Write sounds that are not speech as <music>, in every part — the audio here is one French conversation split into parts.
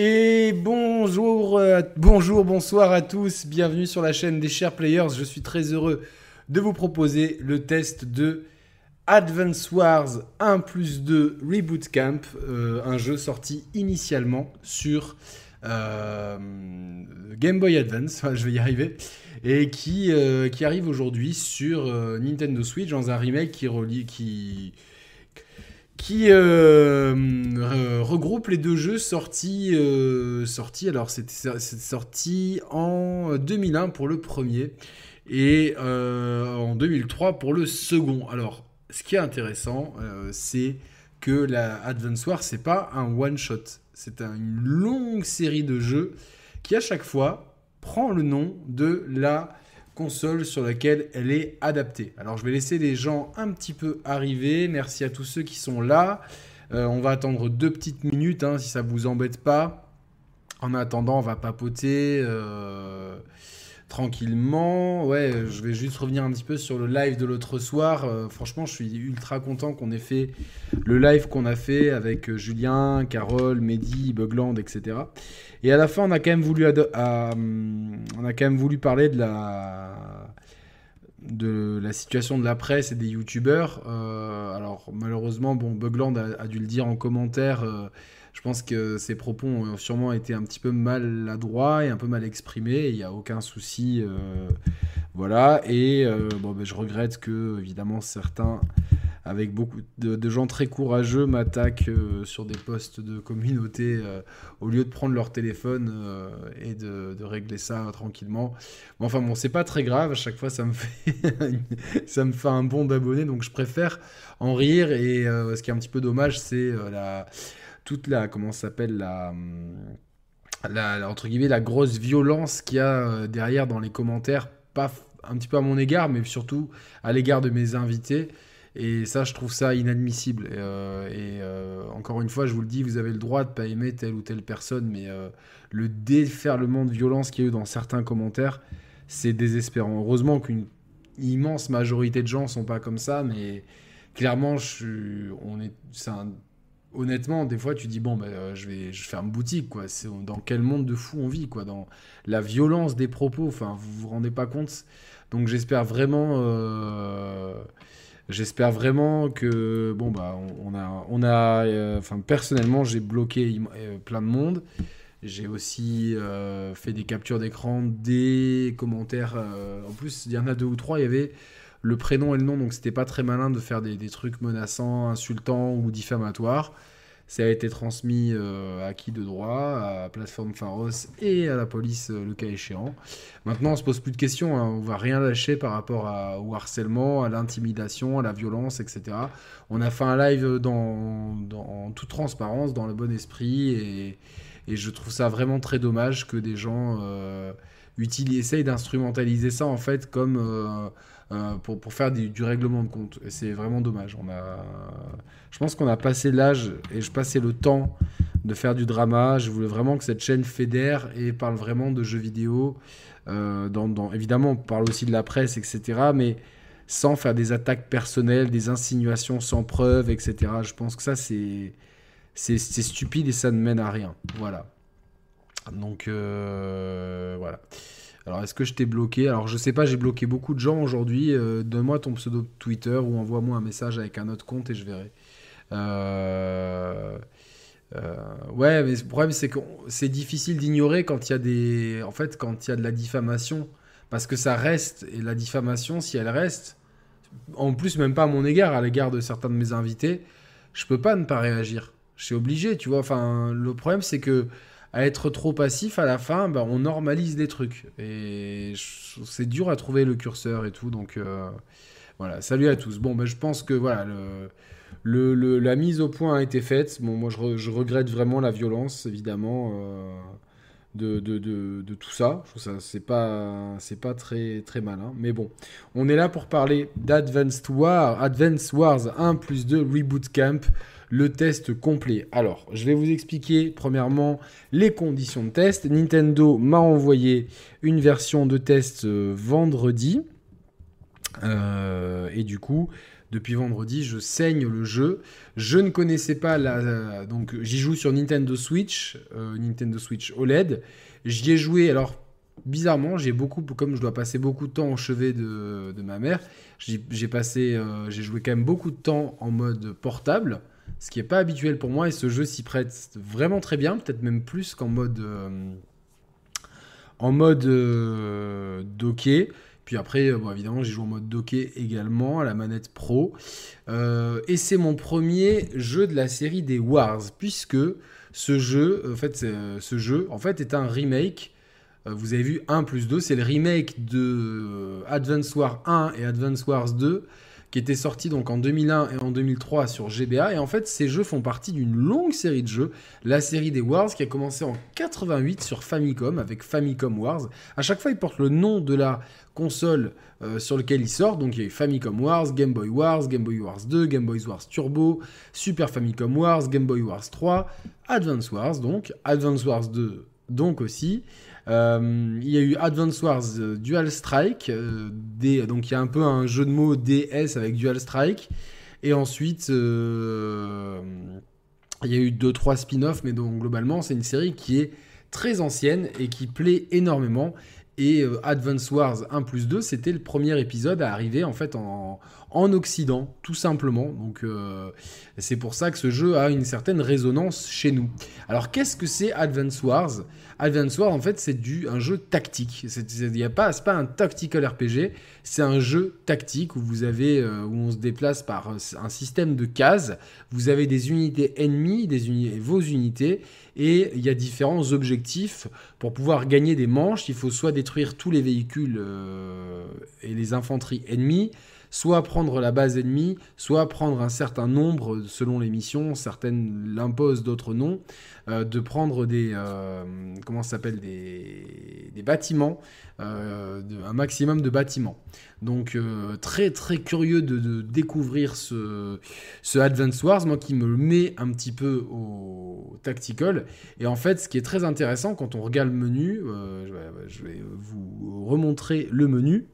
Et bonjour, euh, bonjour, bonsoir à tous, bienvenue sur la chaîne des chers players. Je suis très heureux de vous proposer le test de Advance Wars 1 plus 2 Reboot Camp, euh, un jeu sorti initialement sur euh, Game Boy Advance, <laughs> je vais y arriver, et qui, arrive aujourd'hui sur Nintendo Switch dans un remake qui, relie, qui euh, regroupe les deux jeux sortis. Euh, alors, c'était sorti en 2001 pour le premier et euh, en 2003 pour le second. Alors, ce qui est intéressant, c'est que la Advance Wars, c'est pas un one-shot. C'est une longue série de jeux qui, à chaque fois, prend le nom de la console sur laquelle elle est adaptée. Alors je vais laisser les gens un petit peu arriver. Merci à tous ceux qui sont là. Euh, on va attendre deux petites minutes hein, si ça vous embête pas. En attendant, on va papoter. Euh, tranquillement. Ouais, je vais juste revenir un petit peu sur le live de l'autre soir. Euh, franchement, je suis ultra content qu'on ait fait le live qu'on a fait avec euh, Julien, Carole, Mehdi, Bugland, etc. Et à la fin, on a quand même voulu, on a quand même voulu parler de la de la situation de la presse et des youtubeurs. Euh, alors malheureusement, bon, Bugland a, dû le dire en commentaire. Je pense que ses propos ont sûrement été un petit peu maladroits et un peu mal exprimés. Il n'y a aucun souci. Euh, voilà. Et euh, bon, ben, je regrette que, évidemment, certains, avec beaucoup de, gens très courageux, m'attaquent euh, sur des postes de communauté au lieu de prendre leur téléphone et de, régler ça tranquillement. enfin, bon, c'est pas très grave. À chaque fois, ça me <laughs> fait, ça me fait un bon d'abonnés. Donc, je préfère en rire. Et ce qui est un petit peu dommage, c'est la toute la comment s'appelle la, la, entre guillemets la grosse violence qu'il y a euh, derrière dans les commentaires, pas un petit peu à mon égard, mais surtout à l'égard de mes invités. Et ça, je trouve ça inadmissible. Et, euh, euh, encore une fois, je vous le dis, vous avez le droit de pas aimer telle ou telle personne, mais le déferlement de violence qu'il y a eu dans certains commentaires, c'est désespérant. Heureusement qu'une immense majorité de gens sont pas comme ça, mais clairement, je, on est, c'est un honnêtement, des fois, tu dis bon, ben, je vais, je une boutique, quoi. C'est dans quel monde de fou on vit, quoi? Dans la violence des propos. Enfin, vous vous rendez pas compte? Donc, j'espère vraiment, euh, j'espère vraiment que bon, bah, on, a, on a, euh, enfin, personnellement, j'ai bloqué plein de monde. J'ai aussi fait des captures d'écran, des commentaires. en plus, il y en a deux ou trois. Il y avait le prénom et le nom, donc c'était pas très malin de faire des, trucs menaçants, insultants ou diffamatoires. Ça a été transmis euh, à qui de droit, à Plateforme Pharos et à la police euh, le cas échéant. Maintenant, on se pose plus de questions, hein. on va rien lâcher par rapport au harcèlement, à l'intimidation, à la violence, etc. On a fait un live dans, en toute transparence, dans le bon esprit, et, je trouve ça vraiment très dommage que des gens euh, essayent d'instrumentaliser ça en fait comme euh, pour, pour, faire du, règlement de compte. C'est vraiment dommage. On a, je pense qu'on a passé l'âge et je passais le temps de faire du drama. Je voulais vraiment que cette chaîne fédère et parle vraiment de jeux vidéo. Euh, évidemment, on parle aussi de la presse, etc. Mais sans faire des attaques personnelles, des insinuations sans preuve, etc. Je pense que ça, c'est, c'est, stupide et ça ne mène à rien. Voilà. Donc, euh, voilà. Alors, est-ce que je t'ai bloqué? Alors, je sais pas, j'ai bloqué beaucoup de gens aujourd'hui. Euh, donne-moi ton pseudo Twitter ou envoie-moi un message avec un autre compte et je verrai. Euh, euh, ouais, mais le problème, c'est que c'est difficile d'ignorer quand il y a des. En fait, quand il y a de la diffamation. Parce que ça reste. Et la diffamation, si elle reste, en plus, même pas à mon égard, à l'égard de certains de mes invités, je peux pas ne pas réagir. Je suis obligé, tu vois. Enfin, le problème, c'est que à être trop passif, à la fin, bah, on normalise des trucs. Et c'est dur à trouver le curseur et tout. Donc euh, voilà, salut à tous. Bon, bah, je pense que voilà, le, le, la mise au point a été faite. Bon, moi, je, regrette vraiment la violence, évidemment. Euh, de, tout ça. Je trouve ça c'est pas très très malin, mais bon, on est là pour parler d'Advanced War, Advanced Wars 1 plus 2 Reboot Camp le test complet. Alors, je vais vous expliquer premièrement les conditions de test. Nintendo m'a envoyé une version de test euh, vendredi. et du coup, depuis vendredi, je saigne le jeu. Je ne connaissais pas la. Donc, j'y joue sur Nintendo Switch, Nintendo Switch OLED. J'y ai joué, alors bizarrement, j'ai beaucoup, comme je dois passer beaucoup de temps au chevet de, ma mère, j'ai passé, euh, j'ai joué quand même beaucoup de temps en mode portable, ce qui n'est pas habituel pour moi et ce jeu s'y prête vraiment très bien, peut-être même plus qu'en mode, euh, en mode euh, docké. Puis après, bon, évidemment, j'ai joué en mode docké également à la manette pro. et c'est mon premier jeu de la série des Wars, puisque ce jeu, en fait, ce jeu, en fait, est un remake euh, vous avez vu 1 plus 2, c'est le remake de euh, Advance Wars 1 et Advance Wars 2 qui étaient sortis donc en 2001 et en 2003 sur GBA. Et en fait, ces jeux font partie d'une longue série de jeux, la série des Wars qui a commencé en 88 sur Famicom avec Famicom Wars. À chaque fois, il porte le nom de la console euh, sur lequel il sort. Donc il y a eu Famicom Wars, Game Boy Wars, Game Boy Wars 2, Game Boy Wars Turbo, Super Famicom Wars, Game Boy Wars 3, Advance Wars donc, Advance Wars 2 donc aussi. Euh, il y a eu Advance Wars euh, Dual Strike, donc il y a un peu un jeu de mots DS avec Dual Strike. Et ensuite, il y a eu 2-3 spin-offs, mais donc globalement, c'est une série qui est très ancienne et qui plaît énormément. Et Advance Wars 1 plus 2, c'était le premier épisode à arriver en fait en, en Occident, tout simplement. Donc c'est pour ça que ce jeu a une certaine résonance chez nous. Alors qu'est-ce que c'est Advance Wars? Advance Wars, en fait, c'est du un jeu tactique. A pas, pas un tactical RPG, c'est un jeu tactique où vous avez, euh, où on se déplace par un système de cases. Vous avez des unités ennemies, des vos unités, et il y a différents objectifs pour pouvoir gagner des manches. Il faut soit détruire tous les véhicules euh, et les infanteries ennemies, soit prendre la base ennemie, soit prendre un certain nombre, selon les missions, certaines l'imposent, d'autres non, euh, de prendre des, euh, comment s'appelle, des, bâtiments, euh, un maximum de bâtiments. Donc très très curieux de, découvrir ce, ce, Advance Wars, moi qui me met un petit peu au tactical. Et en fait, ce qui est très intéressant quand on regarde le menu, je vais, vous remontrer le menu.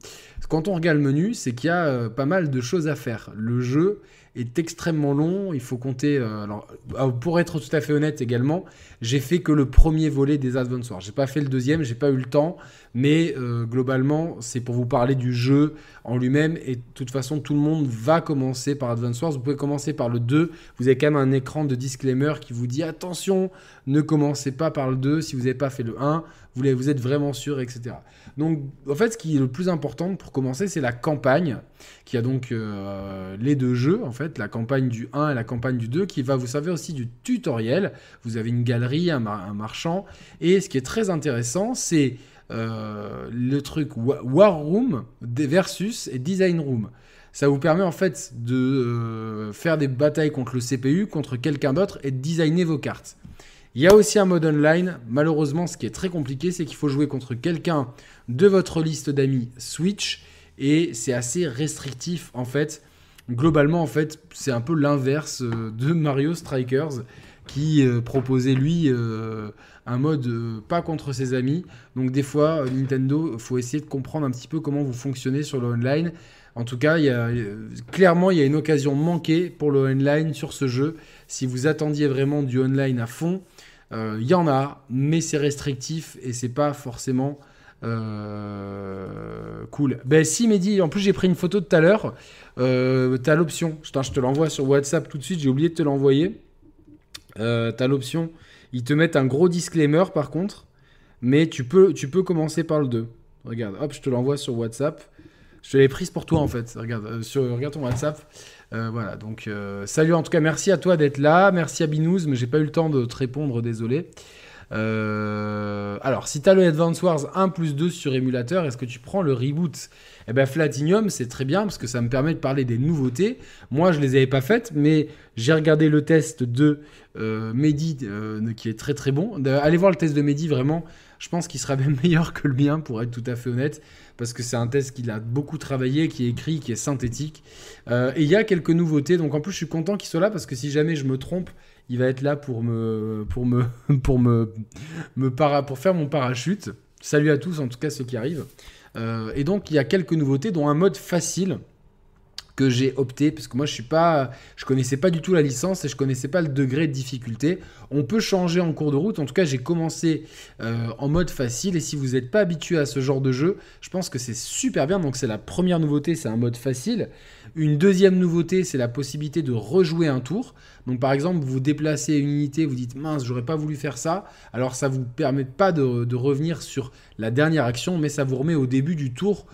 Quand on regarde le menu, c'est qu'il y a pas mal de choses à faire. Le jeu est extrêmement long. Il faut compter. Euh, alors, euh, pour être tout à fait honnête également, j'ai fait que le premier volet des Advance Wars. J'ai pas fait le deuxième, j'ai pas eu le temps. Mais euh, globalement, c'est pour vous parler du jeu en lui-même. Et de toute façon, tout le monde va commencer par Advance Wars. Vous pouvez commencer par le 2. Vous avez quand même un écran de disclaimer qui vous dit attention, ne commencez pas par le 2 si vous n'avez pas fait le 1. Vous, êtes vraiment sûr, etc. Donc, en fait, ce qui est le plus important pour commencer, c'est la campagne, qui a donc euh, les deux jeux, en fait, la campagne du 1 et la campagne du 2, qui va vous servir aussi du tutoriel. Vous avez une galerie, un, marchand, et ce qui est très intéressant, c'est euh, le truc War Room versus Design Room. Ça vous permet en fait de euh, faire des batailles contre le CPU, contre quelqu'un d'autre et de designer vos cartes. Il y a aussi un mode online. Malheureusement, ce qui est très compliqué, c'est qu'il faut jouer contre quelqu'un de votre liste d'amis Switch et c'est assez restrictif en fait. Globalement, en fait, c'est un peu l'inverse euh, de Mario Strikers qui proposait lui un mode pas contre ses amis. Donc des fois, Nintendo, faut essayer de comprendre un petit peu comment vous fonctionnez sur le online. En tout cas, clairement, il y a une occasion manquée pour le online sur ce jeu. Si vous attendiez vraiment du online à fond, euh, il y en a, mais c'est restrictif et c'est pas forcément euh, cool. Ben si Mehdi, en plus j'ai pris une photo tout à l'heure. Euh, t'as l'option, je te l'envoie sur WhatsApp tout de suite, j'ai oublié de te l'envoyer. Euh, t'as l'option, ils te mettent un gros disclaimer par contre, mais tu peux, tu peux commencer par le 2. Regarde, hop, je te l'envoie sur WhatsApp. Je te l'ai prise pour toi en fait. Regarde, sur, regarde ton WhatsApp. Euh, voilà, donc euh, salut en tout cas, merci à toi d'être là, merci à Binous, mais j'ai pas eu le temps de te répondre, désolé. Euh, alors, si tu as le Advance Wars 1 plus 2 sur émulateur, est-ce que tu prends le reboot? Eh bien, Flatinium, c'est très bien parce que ça me permet de parler des nouveautés. Moi, je les avais pas faites, mais j'ai regardé le test de Mehdi qui est très très bon. Allez voir le test de Mehdi, vraiment, je pense qu'il sera <laughs> même meilleur que le mien pour être tout à fait honnête parce que c'est un test qu'il a beaucoup travaillé, qui est écrit, qui est synthétique. Euh, et il y a quelques nouveautés, donc en plus je suis content qu'il soit là parce que si jamais je me trompe, il va être là pour me pour me <laughs> pour me, pour faire mon parachute. Salut à tous, en tout cas ceux qui arrivent. Et donc il y a quelques nouveautés, dont un mode facile que j'ai opté parce que moi je suis pas je connaissais pas du tout la licence et je connaissais pas le degré de difficulté. On peut changer en cours de route. En tout cas, j'ai commencé euh, en mode facile et si vous n'êtes pas habitué à ce genre de jeu, je pense que c'est super bien. Donc c'est la première nouveauté, c'est un mode facile. Une deuxième nouveauté, c'est la possibilité de rejouer un tour. Donc par exemple, vous déplacez une unité, vous dites mince, j'aurais pas voulu faire ça. Alors ça vous permet pas de, de revenir sur la dernière action, mais ça vous remet au début du tour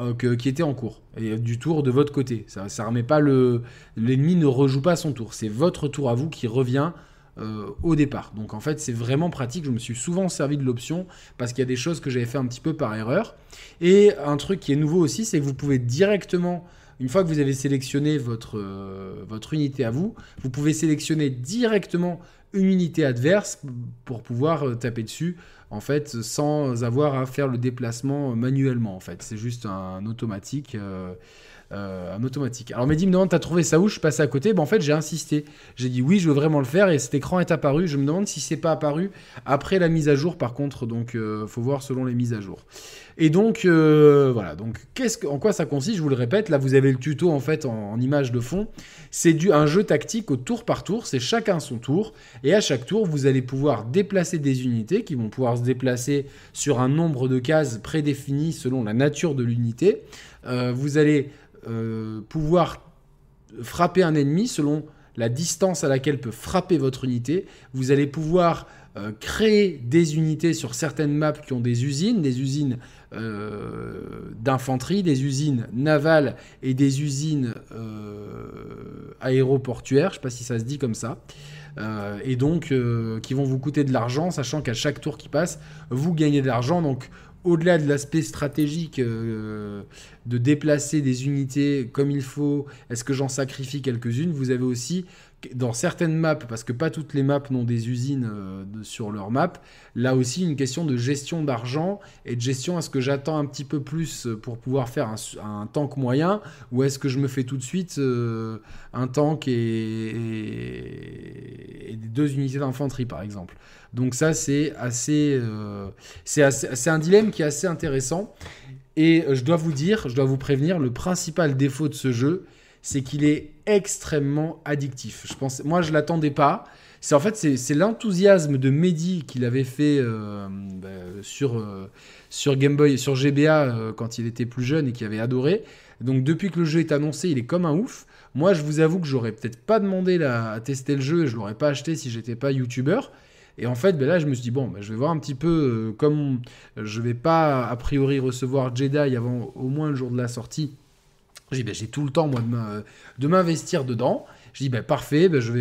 euh, qui était en cours et du tour de votre côté. Ça, ça remet pas le l'ennemi ne rejoue pas son tour. C'est votre tour à vous qui revient euh, au départ. Donc en fait c'est vraiment pratique. Je me suis souvent servi de l'option parce qu'il y a des choses que j'avais fait un petit peu par erreur. Et un truc qui est nouveau aussi, c'est que vous pouvez directement une fois que vous avez sélectionné votre, euh, votre unité à vous, vous pouvez sélectionner directement une unité adverse pour pouvoir taper dessus en fait, sans avoir à faire le déplacement manuellement, en fait. C'est juste un automatique. Euh, euh, un automatique. Alors Mehdi me demande, t'as trouvé ça où? Je suis à côté. Ben, en fait, j'ai insisté. J'ai dit oui, je veux vraiment le faire et cet écran est apparu. Je me demande si c'est pas apparu après la mise à jour, par contre. Donc, euh, faut voir selon les mises à jour. Et donc, euh, voilà. Donc, qu'est-ce que, en quoi ça consiste? Je vous le répète. Là, vous avez le tuto en fait en, image de fond. C'est du un jeu tactique au tour par tour. C'est chacun son tour. Et à chaque tour, vous allez pouvoir déplacer des unités qui vont pouvoir se déplacer sur un nombre de cases prédéfinies selon la nature de l'unité. vous allez euh, pouvoir frapper un ennemi selon la distance à laquelle peut frapper votre unité. Vous allez pouvoir euh, créer des unités sur certaines maps qui ont des usines, des usines euh, d'infanterie, des usines navales et des usines aéroportuaires, je ne sais pas si ça se dit comme ça. et donc qui vont vous coûter de l'argent, sachant qu'à chaque tour qui passe, vous gagnez de l'argent. Donc au-delà de l'aspect stratégique euh, de déplacer des unités comme il faut, est-ce que j'en sacrifie quelques-unes? Vous avez aussi dans certaines maps, parce que pas toutes les maps n'ont des usines euh, sur leur map, là aussi une question de gestion d'argent et de gestion, est-ce que j'attends un petit peu plus pour pouvoir faire un, tank moyen, ou est-ce que je me fais tout de suite euh, un tank et, deux unités d'infanterie par exemple. Donc ça c'est assez, euh, c'est un dilemme qui est assez intéressant. Et je dois vous dire, je dois vous prévenir, le principal défaut de ce jeu, c'est qu'il est extrêmement addictif. Je pense, moi, je l'attendais pas. C'est en fait c'est l'enthousiasme de Mehdi qu'il avait fait euh, bah, sur euh, sur Game Boy, sur GBA euh, quand il était plus jeune et qui avait adoré. Donc depuis que le jeu est annoncé, il est comme un ouf. Moi, je vous avoue que j'aurais peut-être pas demandé à tester le jeu et je l'aurais pas acheté si j'étais pas youtubeur. Et en fait, ben là, je me suis dit, bon, ben, je vais voir un petit peu, comme je vais pas a priori recevoir Jedi avant au moins le jour de la sortie, j'ai ben, tout le temps, moi, de m'investir dedans. Je dis, ben, parfait, ben, je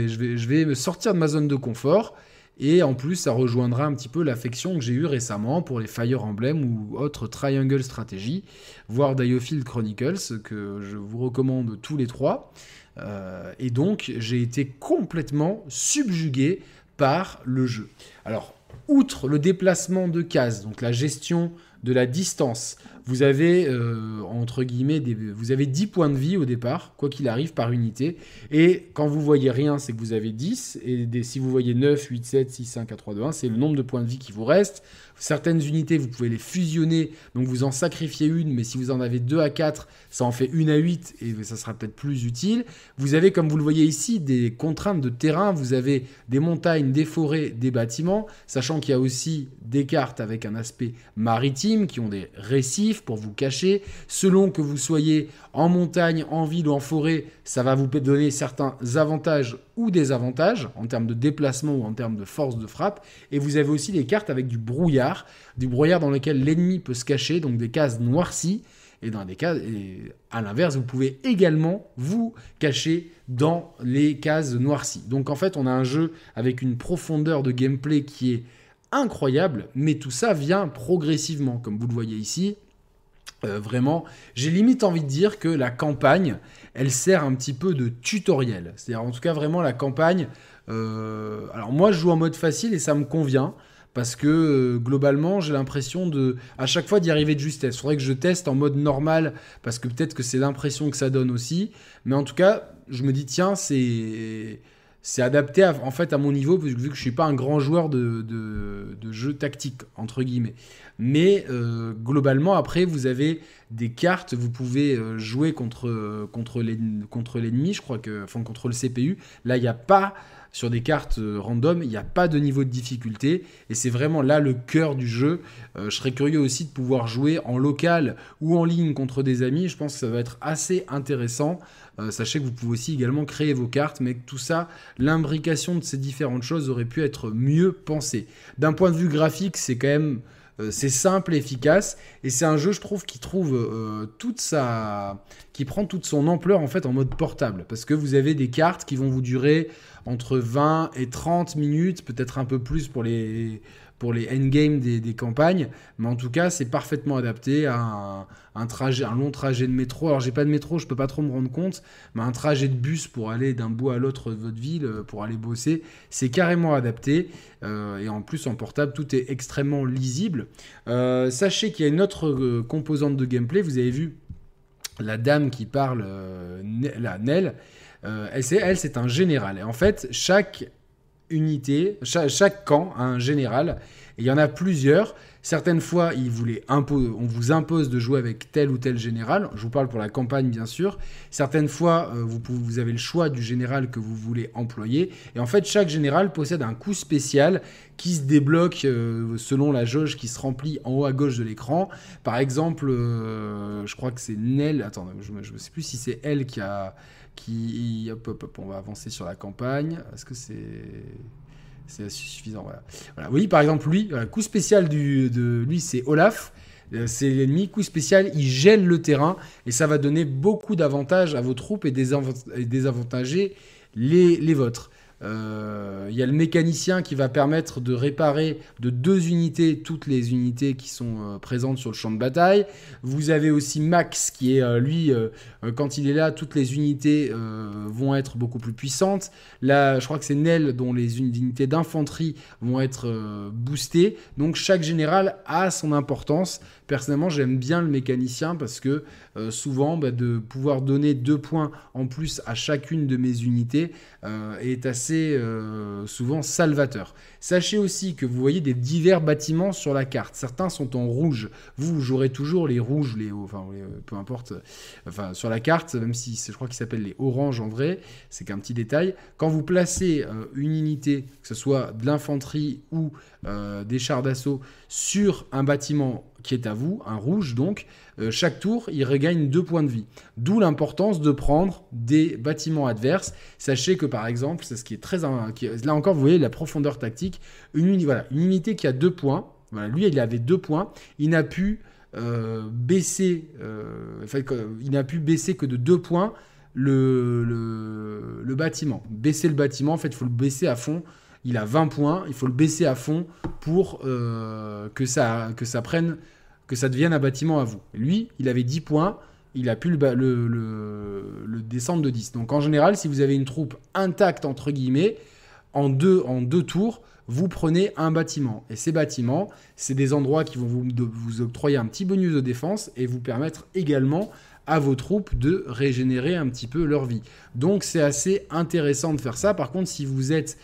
vais me sortir de ma zone de confort. Et en plus, ça rejoindra un petit peu l'affection que j'ai eue récemment pour les Fire Emblem ou autres Triangle Strategy, voire Diofield Chronicles, que je vous recommande tous les trois. Euh, et donc, j'ai été complètement subjugué par le jeu. Alors, outre le déplacement de cases, donc la gestion de la distance, vous avez, euh, entre guillemets, vous avez 10 points de vie au départ, quoi qu'il arrive, par unité. Et quand vous voyez rien, c'est que vous avez 10. Et si vous voyez 9, 8, 7, 6, 5, 4, 3, 2, 1, c'est le nombre de points de vie qui vous reste. Certaines unités, vous pouvez les fusionner, donc vous en sacrifiez une, mais si vous en avez 2 à 4, ça en fait une à 8 et ça sera peut-être plus utile. Vous avez, comme vous le voyez ici, des contraintes de terrain. Vous avez des montagnes, des forêts, des bâtiments, sachant qu'il y a aussi des cartes avec un aspect maritime qui ont des récifs pour vous cacher. Selon que vous soyez en montagne, en ville ou en forêt, ça va vous donner certains avantages ou désavantages en termes de déplacement ou en termes de force de frappe. Et vous avez aussi des cartes avec du brouillard, du brouillard dans lequel l'ennemi peut se cacher, donc des cases noircies. Et dans des cases, et à l'inverse, vous pouvez également vous cacher dans les cases noircies. Donc en fait, on a un jeu avec une profondeur de gameplay qui est incroyable, mais tout ça vient progressivement, comme vous le voyez ici. Euh, vraiment, j'ai limite envie de dire que la campagne, elle sert un petit peu de tutoriel. C'est-à-dire, en tout cas, vraiment, la campagne. Euh, alors, moi, je joue en mode facile et ça me convient. Parce que euh, globalement, j'ai l'impression de, à chaque fois, d'y arriver de justesse. Il faudrait que je teste en mode normal, parce que peut-être que c'est l'impression que ça donne aussi. Mais en tout cas, je me dis, tiens, c'est c'est adapté en fait à mon niveau, vu que je suis pas un grand joueur de, de, jeux tactiques, entre guillemets. Mais euh, globalement, après, vous avez des cartes, vous pouvez euh, jouer contre, contre l'ennemi, je crois que, enfin, contre le CPU. Là, il n'y a pas, sur des cartes euh, random, il n'y a pas de niveau de difficulté. Et c'est vraiment là le cœur du jeu. je serais curieux aussi de pouvoir jouer en local ou en ligne contre des amis. Je pense que ça va être assez intéressant. Euh, sachez que vous pouvez aussi également créer vos cartes, mais tout ça, l'imbrication de ces différentes choses aurait pu être mieux pensée. D'un point de vue graphique, c'est quand même euh, c'est simple, efficace, et c'est un jeu, je trouve, qui trouve euh, toute sa, qui prend toute son ampleur en fait en mode portable, parce que vous avez des cartes qui vont vous durer entre 20 et 30 minutes, peut-être un peu plus pour les pour les endgames des, campagnes. Mais en tout cas, c'est parfaitement adapté à un, trajet, un long trajet de métro. Alors, j'ai pas de métro, je peux pas trop me rendre compte, mais un trajet de bus pour aller d'un bout à l'autre de votre ville, euh, pour aller bosser, c'est carrément adapté. Euh, et en plus, en portable, tout est extrêmement lisible. Euh, sachez qu'il y a une autre composante de gameplay. Vous avez vu la dame qui parle, la Nell. elle, c'est un général. Et en fait, chaque unité, chaque, camp a un général, et il y en a plusieurs. Certaines fois, il on vous impose de jouer avec tel ou tel général. Je vous parle pour la campagne, bien sûr. Certaines fois, euh, vous, avez le choix du général que vous voulez employer. Et en fait, chaque général possède un coup spécial qui se débloque euh, selon la jauge qui se remplit en haut à gauche de l'écran. Par exemple, euh, je crois que c'est Nell. Attends, je ne sais plus si c'est elle qui a qui hop, hop, hop, on va avancer sur la campagne. Est-ce que c'est c'est suffisant voilà. Oui, par exemple, lui, coup spécial du, de lui, c'est Olaf. Euh, c'est l'ennemi. Coup spécial, il gèle le terrain et ça va donner beaucoup d'avantages à vos troupes et désavantager les vôtres. Euh, il y a le mécanicien qui va permettre de réparer de deux unités toutes les unités qui sont euh, présentes sur le champ de bataille. Vous avez aussi Max qui est euh, lui, quand il est là, toutes les unités vont être beaucoup plus puissantes. Là, je crois que c'est Nell dont les unités d'infanterie vont être boostées. Donc chaque général a son importance. Personnellement, j'aime bien le mécanicien parce que souvent, bah, de pouvoir donner deux points en plus à chacune de mes unités est assez euh, souvent salvateur. Sachez aussi que vous voyez des divers bâtiments sur la carte. Certains sont en rouge. Vous, jouerez toujours les rouges, les euh, peu importe, enfin sur la carte, même si je crois qu'ils s'appellent les oranges en vrai, c'est qu'un petit détail. Quand vous placez euh, une unité, que ce soit de l'infanterie ou des chars d'assaut, sur un bâtiment qui est à vous, un rouge donc, euh, chaque tour, il regagne deux points de vie. D'où l'importance de prendre des bâtiments adverses. Sachez que par exemple, c'est ce qui est très... là encore, vous voyez la profondeur tactique. Une, unité qui a deux points, lui, il avait deux points, il n'a pu euh, baisser... Euh, il n'a pu baisser que de deux points le, le, le bâtiment. Baisser le bâtiment, en fait, il faut le baisser à fond il a 20 points, il faut le baisser à fond pour que, ça, que ça prenne que ça devienne un bâtiment à vous. Lui, il avait 10 points, il a pu le, descendre de 10. Donc en général, si vous avez une troupe intacte, entre guillemets, en deux, en deux tours, vous prenez un bâtiment. Et ces bâtiments, c'est des endroits qui vont vous, vous octroyer un petit bonus de défense et vous permettre également à vos troupes de régénérer un petit peu leur vie. Donc c'est assez intéressant de faire ça. Par contre, si vous êtes,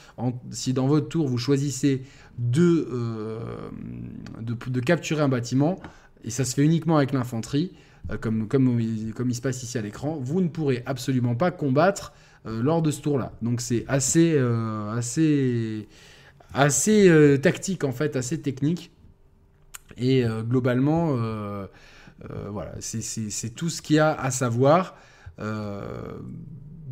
si dans votre tour vous choisissez euh, de, de, capturer un bâtiment, et ça se fait uniquement avec l'infanterie, euh, comme, comme, comme il se passe ici à l'écran, vous ne pourrez absolument pas combattre euh, lors de ce tour-là. Donc c'est assez, assez, assez tactique en fait, assez technique. Et globalement, voilà, c'est tout ce qu'il y a à savoir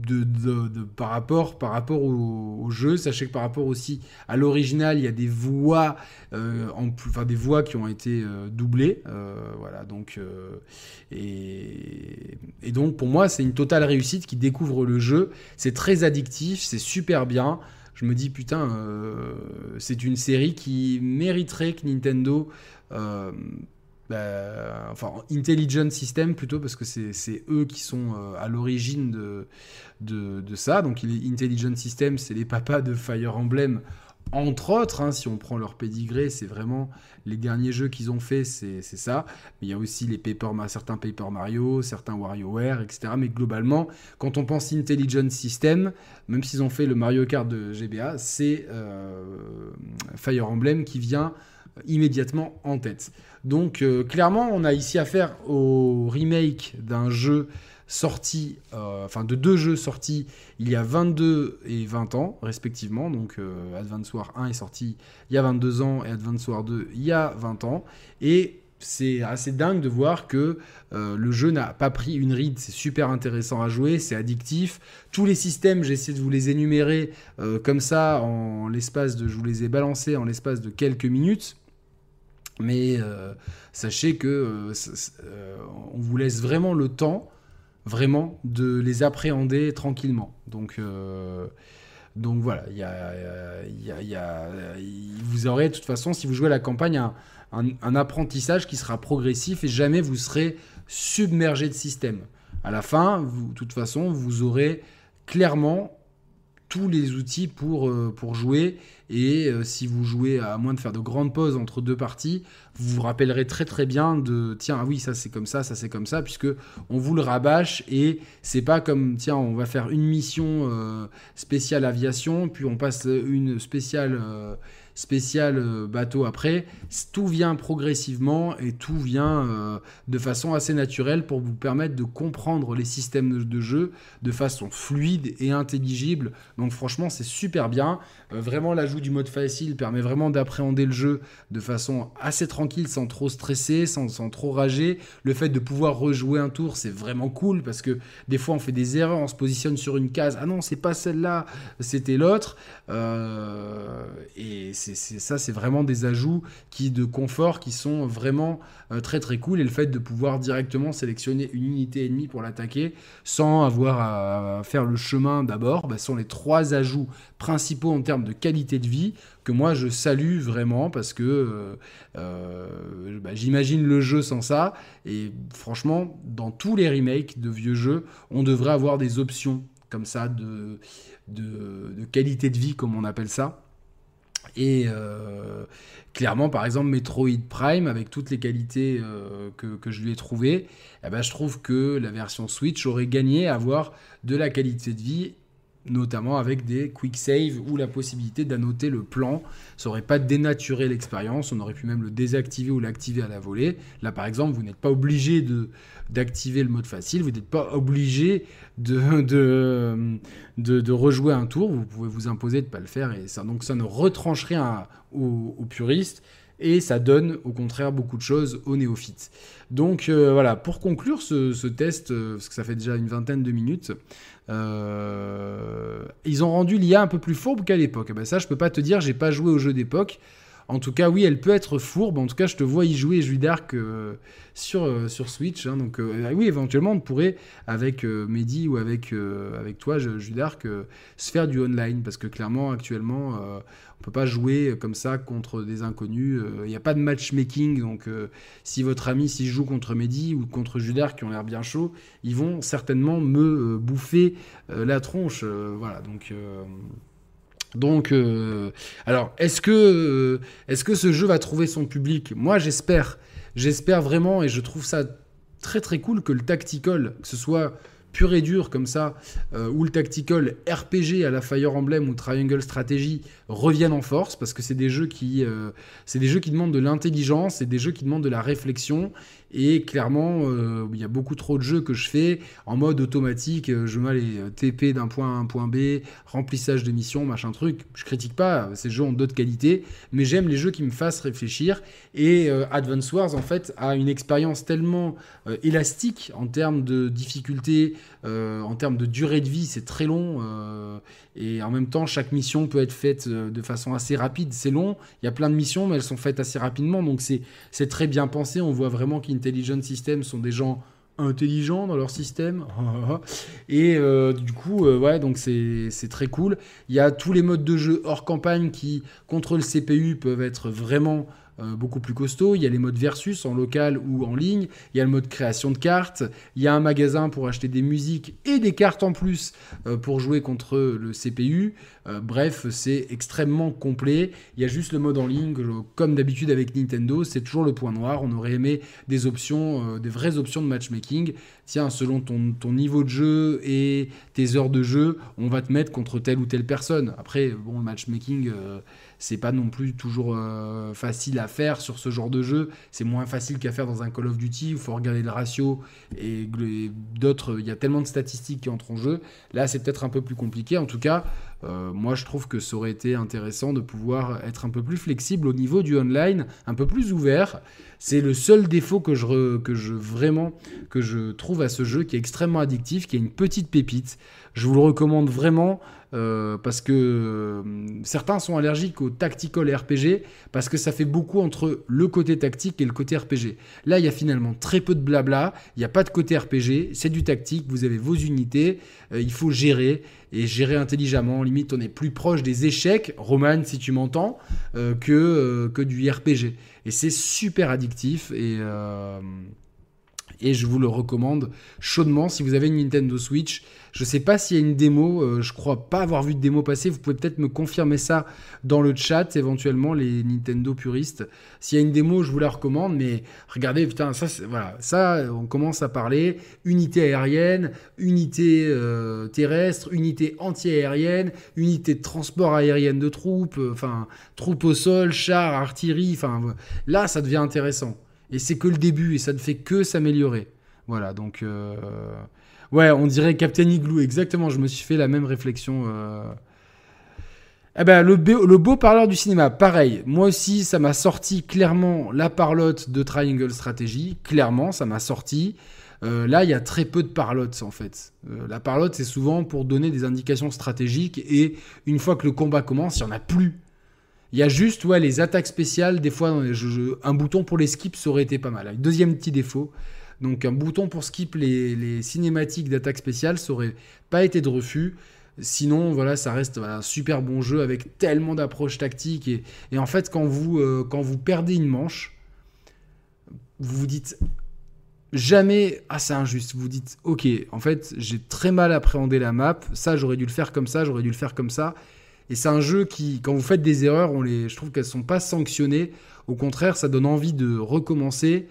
de, par rapport, par rapport au, jeu. Sachez que par rapport aussi à l'original, il y a des voix, euh, enfin des voix qui ont été euh, doublées. Euh, voilà, donc et, et, donc pour moi, c'est une totale réussite qui découvre le jeu. C'est très addictif, c'est super bien. Je me dis putain, c'est une série qui mériterait que Nintendo bah, enfin Intelligent System plutôt parce que c'est eux qui sont euh, à l'origine de, ça. Donc Intelligent System, c'est les papas de Fire Emblem entre autres, hein, si on prend leur pédigré, c'est vraiment les derniers jeux qu'ils ont fait, c'est ça. Mais il y a aussi les Paper, certains Paper Mario, certains WarioWare, etc. Mais globalement, quand on pense Intelligent System, même s'ils ont fait le Mario Kart de GBA, c'est euh, Fire Emblem qui vient immédiatement en tête. Donc euh, clairement, on a ici affaire au remake d'un jeu sorti, euh, enfin de deux jeux sortis il y a 22 et 20 ans respectivement. Donc euh, Advance War 1 est sorti il y a 22 ans et Advance War 2 il y a 20 ans. Et c'est assez dingue de voir que euh, le jeu n'a pas pris une ride. C'est super intéressant à jouer, c'est addictif. Tous les systèmes, j'ai essayé de vous les énumérer comme ça en l'espace de, je vous les ai balancés en l'espace de quelques minutes. Mais sachez que on vous laisse vraiment le temps vraiment de les appréhender tranquillement. Donc, euh, voilà, il y a, vous aurez de toute façon, si vous jouez à la campagne, un, apprentissage qui sera progressif et jamais vous serez submergé de système. À la fin, de toute façon, vous aurez clairement tous les outils pour, euh, pour jouer. Et euh, si vous jouez, à moins de faire de grandes pauses entre deux parties, vous vous rappellerez très très bien de tiens, ah oui, ça c'est comme ça, ça c'est comme ça, puisque on vous le rabâche et c'est pas comme tiens, on va faire une mission euh, spéciale aviation, puis on passe une spéciale spécial euh, bateau après. Tout vient progressivement et tout vient euh, de façon assez naturelle pour vous permettre de comprendre les systèmes de jeu de façon fluide et intelligible. Donc franchement, c'est super bien. Euh, vraiment, l'ajout du mode facile permet vraiment d'appréhender le jeu de façon assez tranquille, sans trop stresser, sans, sans trop rager. Le fait de pouvoir rejouer un tour, c'est vraiment cool parce que des fois, on fait des erreurs, on se positionne sur une case. Ah non, c'est pas celle-là, c'était l'autre. et ça, c'est vraiment des ajouts qui, de confort qui sont vraiment euh, très très cool. Et le fait de pouvoir directement sélectionner une unité ennemie pour l'attaquer sans avoir à faire le chemin d'abord, bah, sont les trois ajouts principaux en termes de qualité de vie que moi je salue vraiment parce que euh, euh, bah, j'imagine le jeu sans ça. Et franchement, dans tous les remakes de vieux jeux, on devrait avoir des options comme ça de, de qualité de vie, comme on appelle ça. Et euh, clairement, par exemple, Metroid Prime, avec toutes les qualités euh, que, je lui ai trouvées, eh ben, je trouve que la version Switch aurait gagné à avoir de la qualité de vie notamment avec des quick save ou la possibilité d'annoter le plan. Ça n'aurait pas dénaturé l'expérience, on aurait pu même le désactiver ou l'activer à la volée. Là par exemple, vous n'êtes pas obligé de d'activer le mode facile, vous n'êtes pas obligé de, de, de, rejouer un tour, vous pouvez vous imposer de ne pas le faire, et ça, donc ça ne retranche rien aux, puristes, et ça donne au contraire beaucoup de choses aux néophytes. Donc euh, voilà, pour conclure ce, test, euh, parce que ça fait déjà une vingtaine de minutes, euh, ils ont rendu l'IA un peu plus fourbe qu'à l'époque. Eh ben ça, je peux pas te dire, j'ai pas joué au jeu d'époque. En tout cas, oui, elle peut être fourbe. En tout cas, je te vois y jouer Judark euh, sur, euh, Switch. Hein. donc, oui, éventuellement, on pourrait, avec Mehdi ou avec, toi, Judark, se faire du online. Parce que clairement, actuellement, on peut pas jouer comme ça contre des inconnus. Il n'y a pas de matchmaking. Donc, si votre ami, s'il joue contre Mehdi ou contre Judar qui ont l'air bien chauds, ils vont certainement me bouffer la tronche. voilà, donc. Donc, alors, est-ce que, est-ce que ce jeu va trouver son public? Moi, j'espère. J'espère vraiment, et je trouve ça très très cool que le tactical, que ce soit pur et dur comme ça, euh, ou le tactical RPG à la Fire Emblem ou Triangle Strategy reviennent en force parce que c'est des euh, c'est des jeux qui demandent de l'intelligence, c'est des jeux qui demandent de la réflexion et clairement, euh, il y a beaucoup trop de jeux que je fais en mode automatique. je mets les TP d'un point à un point B, remplissage de missions, machin truc. Je critique pas, ces jeux ont d'autres qualités, mais j'aime les jeux qui me fassent réfléchir. Et Advance Wars, en fait, a une expérience tellement élastique en termes de difficulté, euh, en termes de durée de vie, c'est très long. Euh, et en même temps, chaque mission peut être faite euh, de façon assez rapide. C'est long, il y a plein de missions, mais elles sont faites assez rapidement. Donc c'est très bien pensé. On voit vraiment qu'Intelligent Systems sont des gens intelligents dans leur système. <laughs> et du coup, ouais, donc c'est très cool. Il y a tous les modes de jeu hors campagne qui, contre le CPU, peuvent être vraiment euh, beaucoup plus costaud. Il y a les modes versus en local ou en ligne. Il y a le mode création de cartes. Il y a un magasin pour acheter des musiques et des cartes en plus euh, pour jouer contre le CPU. Euh, bref, c'est extrêmement complet. Il y a juste le mode en ligne, comme d'habitude avec Nintendo, c'est toujours le point noir. On aurait aimé des options, des vraies options de matchmaking. Tiens, selon ton, ton, niveau de jeu et tes heures de jeu, on va te mettre contre telle ou telle personne. Après, bon, le matchmaking c'est pas non plus toujours euh, facile à faire sur ce genre de jeu. C'est moins facile qu'à faire dans un Call of Duty où il faut regarder le ratio et, d'autres. Il y a tellement de statistiques qui entrent en jeu. Là, c'est peut-être un peu plus compliqué. En tout cas, euh, moi, je trouve que ça aurait été intéressant de pouvoir être un peu plus flexible au niveau du online, un peu plus ouvert. C'est le seul défaut que je, que je vraiment que je trouve à ce jeu qui est extrêmement addictif, qui est une petite pépite. Je vous le recommande vraiment. Euh, parce que euh, certains sont allergiques au tactical RPG parce que ça fait beaucoup entre le côté tactique et le côté RPG. Là, il y a finalement très peu de blabla, il n'y a pas de côté RPG, c'est du tactique, vous avez vos unités, euh, il faut gérer et gérer intelligemment. Limite, on est plus proche des échecs, Roman, si tu m'entends, que, que du RPG. Et c'est super addictif et et je vous le recommande chaudement si vous avez une Nintendo Switch. Je ne sais pas s'il y a une démo, euh, je crois pas avoir vu de démo passer. Vous pouvez peut-être me confirmer ça dans le chat, éventuellement, les Nintendo puristes. S'il y a une démo, je vous la recommande, mais regardez, putain, ça, voilà, ça, on commence à parler unité aérienne, unité euh, terrestre, unité anti-aérienne, unité de transport aérienne de troupes, euh, enfin, troupes au sol, chars, artillerie, enfin, là, ça devient intéressant. Et c'est que le début et ça ne fait que s'améliorer. Voilà, donc. Euh, ouais, on dirait Captain Igloo, exactement. Je me suis fait la même réflexion. Euh. Eh ben, le, le, beau parleur du cinéma, pareil. Moi aussi, ça m'a sorti clairement la parlotte de Triangle Strategy. Clairement, ça m'a sorti. Euh, là, il y a très peu de parlottes en fait. la parlotte, c'est souvent pour donner des indications stratégiques et une fois que le combat commence, il n'y en a plus. Il y a juste ouais, les attaques spéciales, des fois, un bouton pour les skips, aurait été pas mal. Deuxième petit défaut. Donc un bouton pour skip les, cinématiques d'attaque spéciale, ça aurait pas été de refus. Sinon, voilà, ça reste un super bon jeu avec tellement d'approches tactiques. Et, en fait, quand vous, euh, quand vous perdez une manche, vous vous dites jamais, ah c'est injuste. Vous vous dites, ok, en fait, j'ai très mal appréhendé la map. Ça, j'aurais dû le faire comme ça, j'aurais dû le faire comme ça. Et c'est un jeu qui, quand vous faites des erreurs, on les, je trouve qu'elles ne sont pas sanctionnées. Au contraire, ça donne envie de recommencer.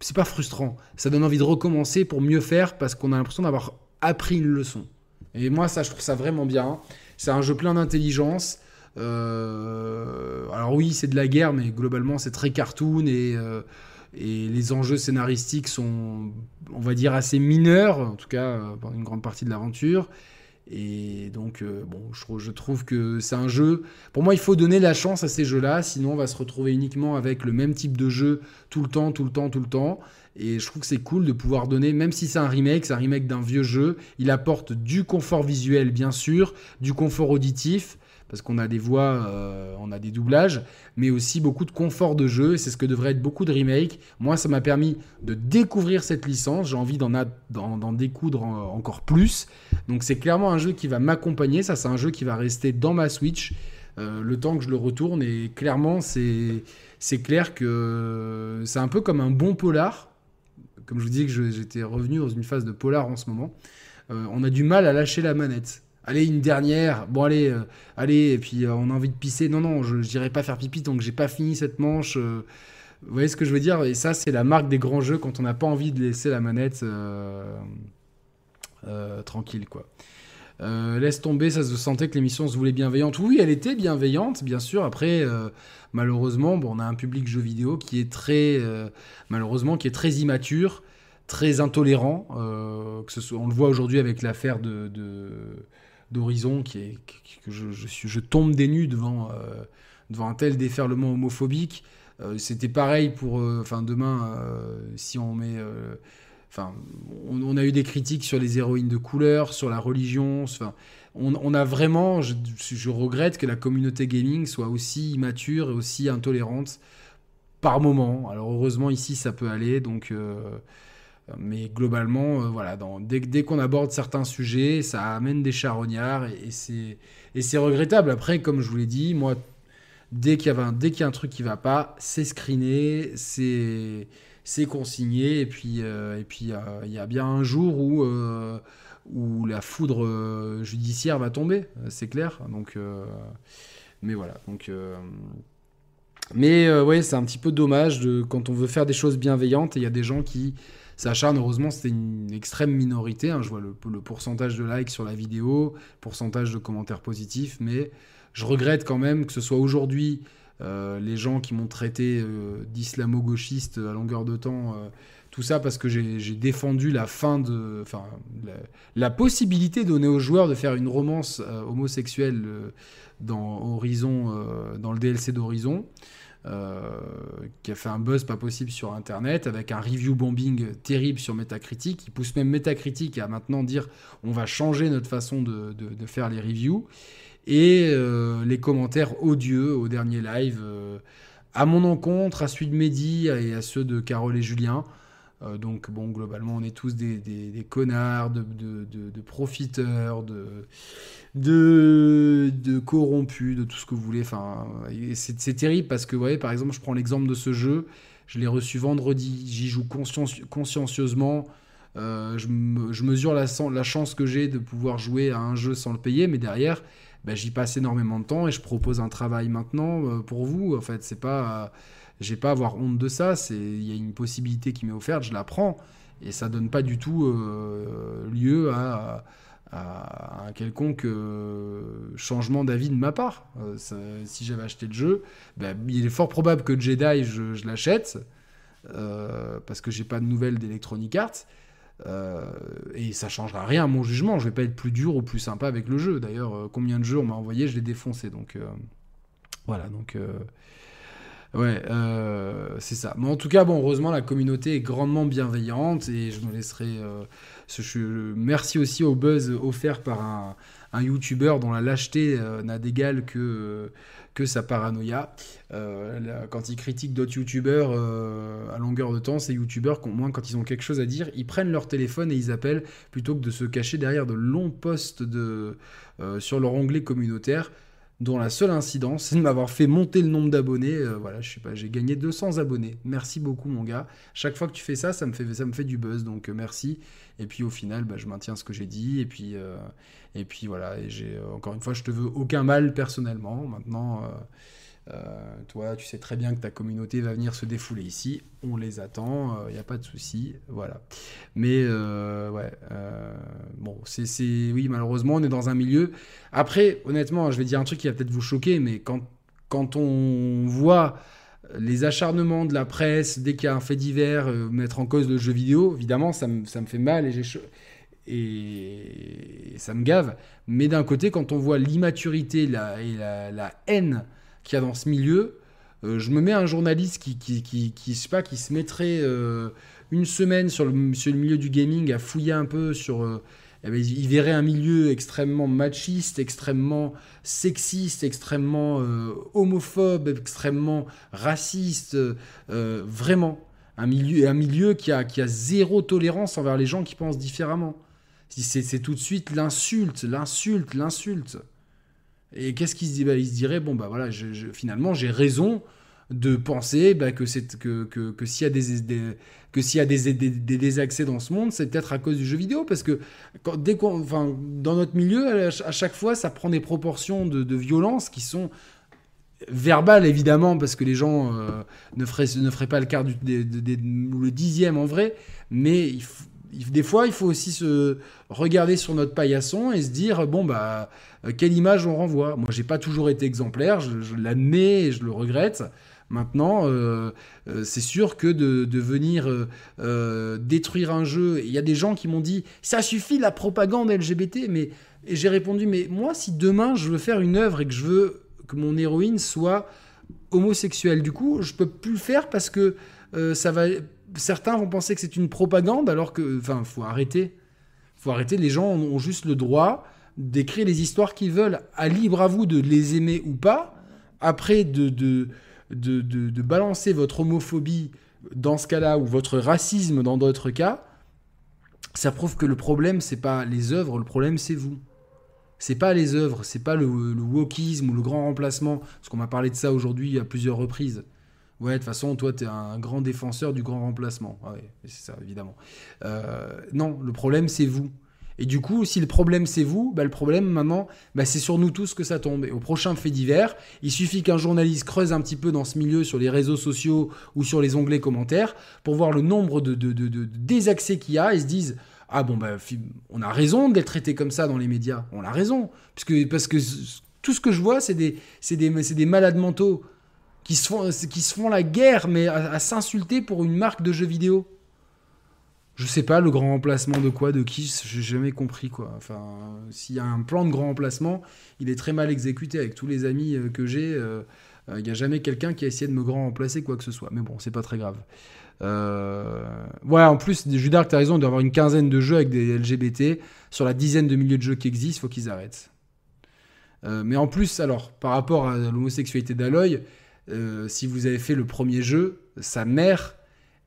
C'est pas frustrant. Ça donne envie de recommencer pour mieux faire parce qu'on a l'impression d'avoir appris une leçon. Et moi, ça, je trouve ça vraiment bien. C'est un jeu plein d'intelligence. Euh, alors oui, c'est de la guerre, mais globalement, c'est très cartoon et, euh, et les enjeux scénaristiques sont, on va dire, assez mineurs, en tout cas, euh, pendant une grande partie de l'aventure. Et donc, euh, bon, je, trouve que c'est un jeu. Pour moi, il faut donner la chance à ces jeux-là, sinon on va se retrouver uniquement avec le même type de jeu tout le temps, tout le temps, tout le temps. Et je trouve que c'est cool de pouvoir donner, même si c'est un remake, c'est un remake d'un vieux jeu, il apporte du confort visuel, bien sûr, du confort auditif, parce qu'on a des voix, euh, on a des doublages, mais aussi beaucoup de confort de jeu, et c'est ce que devrait être beaucoup de remakes. Moi, ça m'a permis de découvrir cette licence, j'ai envie d'en découdre encore plus. Donc c'est clairement un jeu qui va m'accompagner, ça c'est un jeu qui va rester dans ma Switch euh, le temps que je le retourne, et clairement, c'est clair que c'est un peu comme un bon polar. Comme je vous disais que j'étais revenu dans une phase de polar en ce moment. Euh, on a du mal à lâcher la manette. Allez, une dernière. Bon, allez, euh, allez. Et puis, euh, on a envie de pisser. Non, non, je n'irai pas faire pipi tant que j'ai pas fini cette manche. Euh. vous voyez ce que je veux dire? Et ça, c'est la marque des grands jeux quand on n'a pas envie de laisser la manette tranquille, quoi. laisse tomber, ça se sentait que l'émission se voulait bienveillante. Oui, elle était bienveillante, bien sûr. Après, malheureusement, bon, on a un public jeu vidéo qui est très, malheureusement, qui est très immature, très intolérant. on le voit aujourd'hui avec l'affaire de d'horizon qui est que je, je, je, tombe des nues devant euh, devant un tel déferlement homophobique. Euh, c'était pareil pour euh, enfin demain si on met enfin on, a eu des critiques sur les héroïnes de couleur, sur la religion. Enfin on, on, a vraiment je, je, regrette que la communauté gaming soit aussi immature et aussi intolérante par moment. Alors heureusement ici ça peut aller donc mais globalement, euh, voilà, dès, qu'on aborde certains sujets, ça amène des charognards et, c'est regrettable. Après, comme je vous l'ai dit, moi, Dès qu'il y, a un, dès qu'il y a un truc qui va pas, c'est screené, c'est, c'est consigné, et puis euh, et puis il y a bien un jour où, euh, où la foudre euh, judiciaire va tomber, c'est clair. Donc, mais voilà. Donc, mais ouais, c'est un petit peu dommage de, quand on veut faire des choses bienveillantes, et il y a des gens qui s'acharnent. Heureusement, c'était une extrême minorité. Hein. je vois le, pourcentage de likes sur la vidéo, pourcentage de commentaires positifs, mais je regrette quand même que ce soit aujourd'hui euh, les gens qui m'ont traité euh, d'islamo-gauchiste à longueur de temps, euh, tout ça parce que j'ai défendu la fin de, enfin, la, possibilité donnée aux joueurs de faire une romance homosexuelle dans Horizon, dans le DLC d'Horizon. Qui a fait un buzz pas possible sur Internet, avec un review bombing terrible sur Metacritic. Il pousse même Metacritic à maintenant dire on va changer notre façon de, de faire les reviews et euh, les commentaires odieux au dernier live euh, à mon encontre, à celui de Mehdi et à ceux de Carole et Julien. Euh, donc bon, globalement, on est tous des, connards, de, profiteurs, de, corrompus, de tout ce que vous voulez. Enfin, c'est terrible parce que, vous voyez, par exemple, je prends l'exemple de ce jeu. Je l'ai reçu vendredi. J'y joue consciencieusement. je, je, mesure la, chance que j'ai de pouvoir jouer à un jeu sans le payer, mais derrière, ben, j'y passe énormément de temps et je propose un travail maintenant euh, pour vous. En fait, c'est pas, euh, j'ai pas à avoir honte de ça. Il y a une possibilité qui m'est offerte, je la prends et ça donne pas du tout euh, lieu à, un quelconque changement d'avis de ma part. si j'avais acheté le jeu, ben, il est fort probable que Jedi, je, je l'achète, parce que j'ai pas de nouvelles d'Electronic Arts. Euh, et ça changera rien à mon jugement. Je vais pas être plus dur ou plus sympa avec le jeu. D'ailleurs, euh, combien de jeux on m'a envoyé, je l'ai défoncé. Donc euh, voilà. Donc ouais, c'est ça. Mais en tout cas, bon, heureusement, la communauté est grandement bienveillante et je me laisserai. Je, merci aussi au buzz offert par un, YouTuber dont la lâcheté n'a d'égal que que sa paranoïa. Euh, quand ils critiquent d'autres youtubeurs euh, à longueur de temps, ces youtubeurs, au moins quand ils ont quelque chose à dire, ils prennent leur téléphone et ils appellent plutôt que de se cacher derrière de longs posts de, euh, sur leur onglet communautaire dont la seule incidence, c'est de m'avoir fait monter le nombre d'abonnés. voilà, je sais pas, j'ai gagné 200 abonnés. Merci beaucoup, mon gars. Chaque fois que tu fais ça, ça me fait, ça me fait du buzz, donc merci. Et puis au final, bah, je maintiens ce que j'ai dit. Et puis, et puis voilà, et j'ai euh, encore une fois, je te veux aucun mal personnellement. Maintenant, euh, euh, toi, tu sais très bien que ta communauté va venir se défouler ici. On les attend, il n'y a pas de souci. Voilà. Mais ouais, bon, c'est, oui, malheureusement, on est dans un milieu. Après, honnêtement, je vais dire un truc qui va peut-être vous choquer, mais quand, quand on voit les acharnements de la presse dès qu'il y a un fait divers, mettre en cause le jeu vidéo, évidemment, ça me, ça me fait mal et ça me gave. Mais d'un côté, quand on voit l'immaturité et la, haine qu'il y a dans ce milieu, euh, je me mets un journaliste qui, qui, qui, sais pas, qui se mettrait euh, une semaine sur le, le, milieu du gaming à fouiller un peu sur. Euh, eh ben, il verrait un milieu extrêmement machiste, extrêmement sexiste, extrêmement homophobe, extrêmement raciste, vraiment. Un milieu, un milieu qui, a, qui a zéro tolérance envers les gens qui pensent différemment. C'est tout de suite l'insulte, l'insulte, l'insulte. Et qu'est-ce qu'il se dit Il se dirait, bon, bah voilà, finalement, j'ai raison de penser bah, que, que, que, s'il y a des, que y a des, désaccès dans ce monde, c'est peut-être à cause du jeu vidéo, parce que dès dans notre milieu, à chaque fois, ça prend des proportions de, violence qui sont verbales, évidemment, parce que les gens euh, ne, feraient, ne feraient pas le quart du, le dixième en vrai, mais il faut des fois, il faut aussi se regarder sur notre paillasson et se dire bon bah euh, quelle image on renvoie. Moi, j'ai pas toujours été exemplaire, je, l'admets et je le regrette. Maintenant, euh, euh, c'est sûr que de, venir détruire un jeu, il y a des gens qui m'ont dit ça suffit la propagande LGBT, mais j'ai répondu mais moi, si demain je veux faire une œuvre et que je veux que mon héroïne soit homosexuelle, du coup, je peux plus le faire parce que ça va certains vont penser que c'est une propagande, alors que, enfin, faut arrêter. Faut arrêter. Les gens ont juste le droit d'écrire les histoires qu'ils veulent. À libre à vous de les aimer ou pas. Après, de, de, de, de, balancer votre homophobie dans ce cas-là, ou votre racisme dans d'autres cas, ça prouve que le problème, c'est pas les œuvres, le problème, c'est vous. C'est pas les œuvres, c'est pas le, le wokisme ou le grand remplacement, parce qu'on m'a parlé de ça aujourd'hui à plusieurs reprises. Ouais, de toute façon, toi, tu es un grand défenseur du grand remplacement. Ah ouais, c'est ça, évidemment. Euh, non, le problème, c'est vous. Et du coup, si le problème c'est vous, bah, le problème maintenant, bah, c'est sur nous tous que ça tombe. Et au prochain fait divers, il suffit qu'un journaliste creuse un petit peu dans ce milieu sur les réseaux sociaux ou sur les onglets commentaires pour voir le nombre de, désaccès qu'il y a et se disent Ah bon, bah, on a raison d'être traité comme ça dans les médias. On a raison. Parce que, parce que tout ce que je vois, c'est des, des, des malades mentaux qui se font, qui se font la guerre, mais à, s'insulter pour une marque de jeux vidéo. Je sais pas, le grand remplacement de quoi, de qui, j'ai jamais compris quoi. Enfin, s'il y a un plan de grand remplacement, il est très mal exécuté avec tous les amis euh, que j'ai. Euh, euh, il n'y a jamais quelqu'un qui a essayé de me grand remplacer quoi que ce soit. Mais bon, c'est pas très grave. Euh... Ouais, en plus, Judark, t'as raison, il doit avoir une quinzaine de jeux avec des LGBT. Sur la dizaine de milliers de jeux qui existent, il faut qu'ils arrêtent. mais en plus, alors, par rapport à l'homosexualité d'Aloy, euh, si vous avez fait le premier jeu, sa mère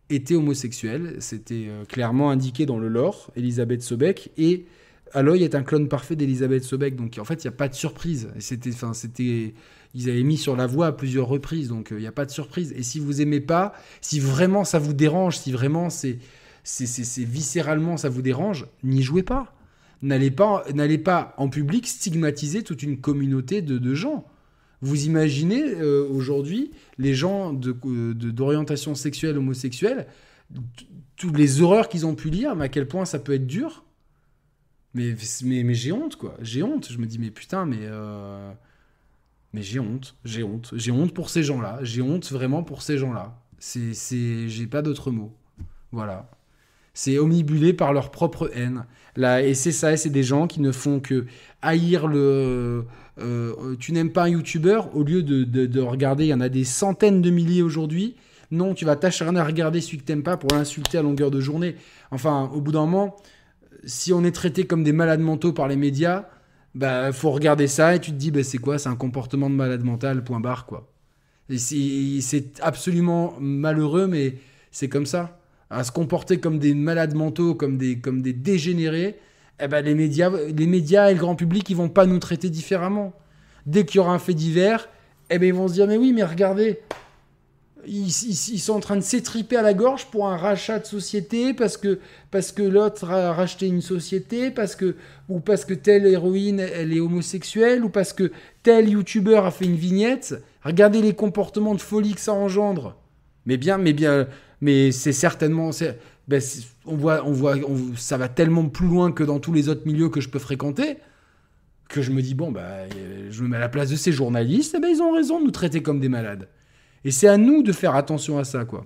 était homosexuelle. C'était euh, clairement indiqué dans le lore, Elisabeth Sobek. Et Aloy est un clone parfait d'Elisabeth Sobek. Donc en fait, il n'y a pas de surprise. C'était, c'était, ils avaient mis sur la voie à plusieurs reprises. Donc euh, il n'y a pas de surprise. Et si vous aimez pas, si vraiment ça vous dérange, si vraiment c'est, viscéralement ça vous dérange, n'y jouez pas. N'allez pas, n'allez pas en public stigmatiser toute une communauté de gens. Vous imaginez euh, aujourd'hui les gens euh, d'orientation de, sexuelle homosexuelle, toutes les horreurs qu'ils ont pu lire, mais à quel point ça peut être dur? Mais, mais, j'ai honte, quoi. J'ai honte. Je me dis, mais putain, mais. Euh, mais j'ai honte. J'ai honte. J'ai honte pour ces gens-là. J'ai honte vraiment pour ces gens-là. C'est. J'ai pas d'autre mot. Voilà. C'est omnibulé par leur propre haine. Là, et c'est ça, c'est des gens qui ne font que haïr le euh, tu n'aimes pas un youtubeur, au lieu de, regarder, il y en a des centaines de milliers aujourd'hui. Non, tu vas t'acharner à regarder celui que t'aimes pas pour l'insulter à longueur de journée. Enfin, au bout d'un moment, si on est traité comme des malades mentaux par les médias, bah faut regarder ça et tu te dis bah, c'est quoi? C'est un comportement de malade mental, point barre quoi. c'est absolument malheureux, mais c'est comme ça. À se comporter comme des malades mentaux, comme des, comme des dégénérés, eh ben, les, médias, les médias et le grand public, ils vont pas nous traiter différemment. Dès qu'il y aura un fait divers, eh ben, ils vont se dire, mais oui, mais regardez, ils, sont en train de s'étriper à la gorge pour un rachat de société parce que, parce que l'autre a racheté une société, parce que, ou parce que telle héroïne, elle est homosexuelle, ou parce que tel youtubeur a fait une vignette. Regardez les comportements de folie que ça engendre. Mais bien, mais bien, mais c'est certainement... Ben, on voit, on voit, ça va tellement plus loin que dans tous les autres milieux que je peux fréquenter, que je me dis, bon, bah, je me mets à la place de ces journalistes, et ben, ils ont raison de nous traiter comme des malades. Et c'est à nous de faire attention à ça, quoi.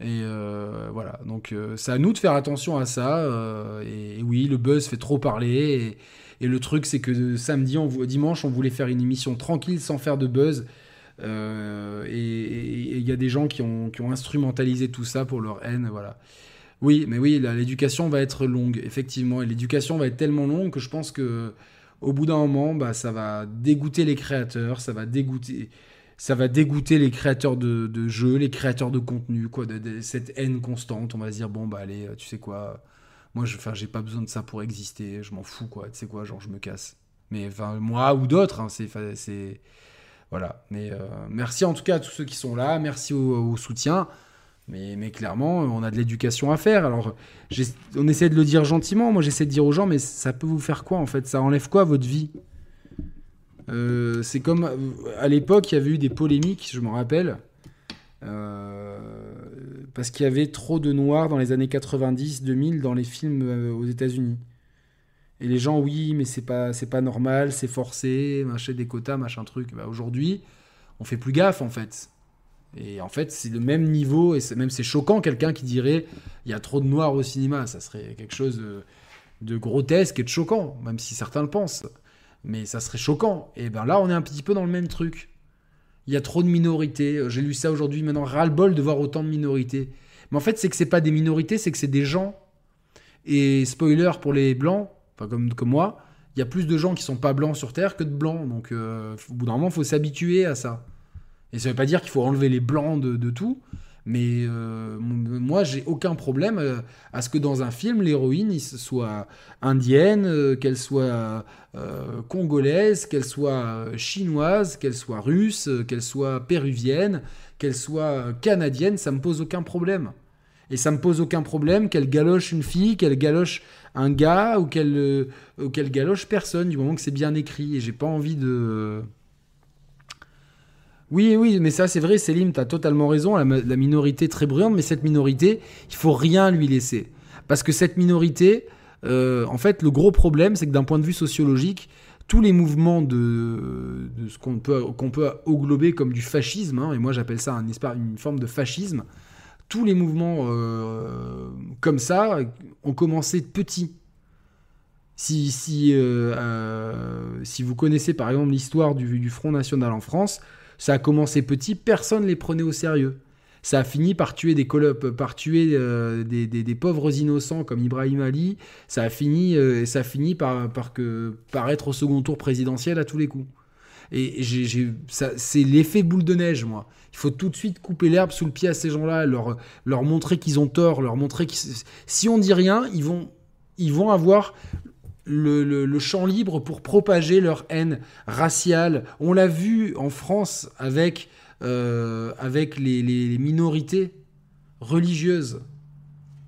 Et euh, voilà, donc euh, c'est à nous de faire attention à ça. Euh, et, oui, le buzz fait trop parler. Et, le truc, c'est que samedi, dimanche, on voulait faire une émission tranquille sans faire de buzz. Euh, et il y a des gens qui ont, qui ont, instrumentalisé tout ça pour leur haine, voilà. Oui, mais oui, l'éducation va être longue, effectivement. Et l'éducation va être tellement longue que je pense que au bout d'un moment, bah, ça va dégoûter les créateurs, ça va dégoûter, ça va dégoûter les créateurs de, jeux, les créateurs de contenu, quoi, de, cette haine constante. On va se dire bon bah allez, tu sais quoi, moi je, j'ai pas besoin de ça pour exister, je m'en fous quoi, tu sais quoi, genre je me casse. Mais enfin moi ou d'autres, hein, c'est voilà. Mais euh, merci en tout cas à tous ceux qui sont là. Merci au, soutien. Mais, clairement, on a de l'éducation à faire. Alors, on essaie de le dire gentiment. Moi, j'essaie de dire aux gens, mais ça peut vous faire quoi en fait? Ça enlève quoi votre vie? Euh, C'est comme à l'époque, il y avait eu des polémiques, je me rappelle. Euh, parce qu'il y avait trop de noirs dans les années 90-2000 dans les films aux États-Unis. Et les gens, oui, mais c'est pas, c'est pas normal, c'est forcé, machin des quotas, machin truc. Bah, aujourd'hui, on fait plus gaffe en fait. Et en fait, c'est le même niveau, et même c'est choquant quelqu'un qui dirait il y a trop de noirs au cinéma. Ça serait quelque chose de, grotesque et de choquant, même si certains le pensent. Mais ça serait choquant. Et ben là, on est un petit peu dans le même truc. Il y a trop de minorités. J'ai lu ça aujourd'hui, maintenant, ras-le-bol de voir autant de minorités. Mais en fait, c'est que c'est pas des minorités, c'est que c'est des gens. Et spoiler pour les blancs, comme, moi, il y a plus de gens qui sont pas blancs sur Terre que de blancs. Donc, euh, au bout d'un moment, il faut s'habituer à ça. Et ça veut pas dire qu'il faut enlever les blancs de, tout, Mais euh, moi, j'ai aucun problème euh, à ce que dans un film, l'héroïne soit indienne, euh, qu'elle soit congolaise, qu'elle soit chinoise, qu'elle soit russe, qu'elle soit péruvienne, qu'elle soit canadienne, ça me pose aucun problème. Et ça me pose aucun problème qu'elle galoche une fille, qu'elle galoche un gars ou qu'elle qu'elle galoche personne du moment que c'est bien écrit. Et j'ai pas envie de oui, oui, mais ça c'est vrai, Céline, tu as totalement raison, la, minorité très bruyante, mais cette minorité, il faut rien lui laisser. Parce que cette minorité, euh, en fait, le gros problème, c'est que d'un point de vue sociologique, tous les mouvements de, ce qu'on peut, qu'on peut englober comme du fascisme, hein, et moi j'appelle ça un, une forme de fascisme, tous les mouvements euh, comme ça ont commencé petits. Si, si, euh, si vous connaissez par exemple l'histoire du, Front National en France, ça a commencé petit, personne ne les prenait au sérieux. Ça a fini par tuer des par tuer euh, des, pauvres innocents comme Ibrahim Ali. Ça a fini, euh, ça a fini par, par, que, par être au second tour présidentiel à tous les coups. Et c'est l'effet boule de neige, moi. Il faut tout de suite couper l'herbe sous le pied à ces gens-là, leur, montrer qu'ils ont tort, leur montrer que si on dit rien, ils vont, avoir le, champ libre pour propager leur haine raciale. On l'a vu en France avec, euh, avec les, minorités religieuses.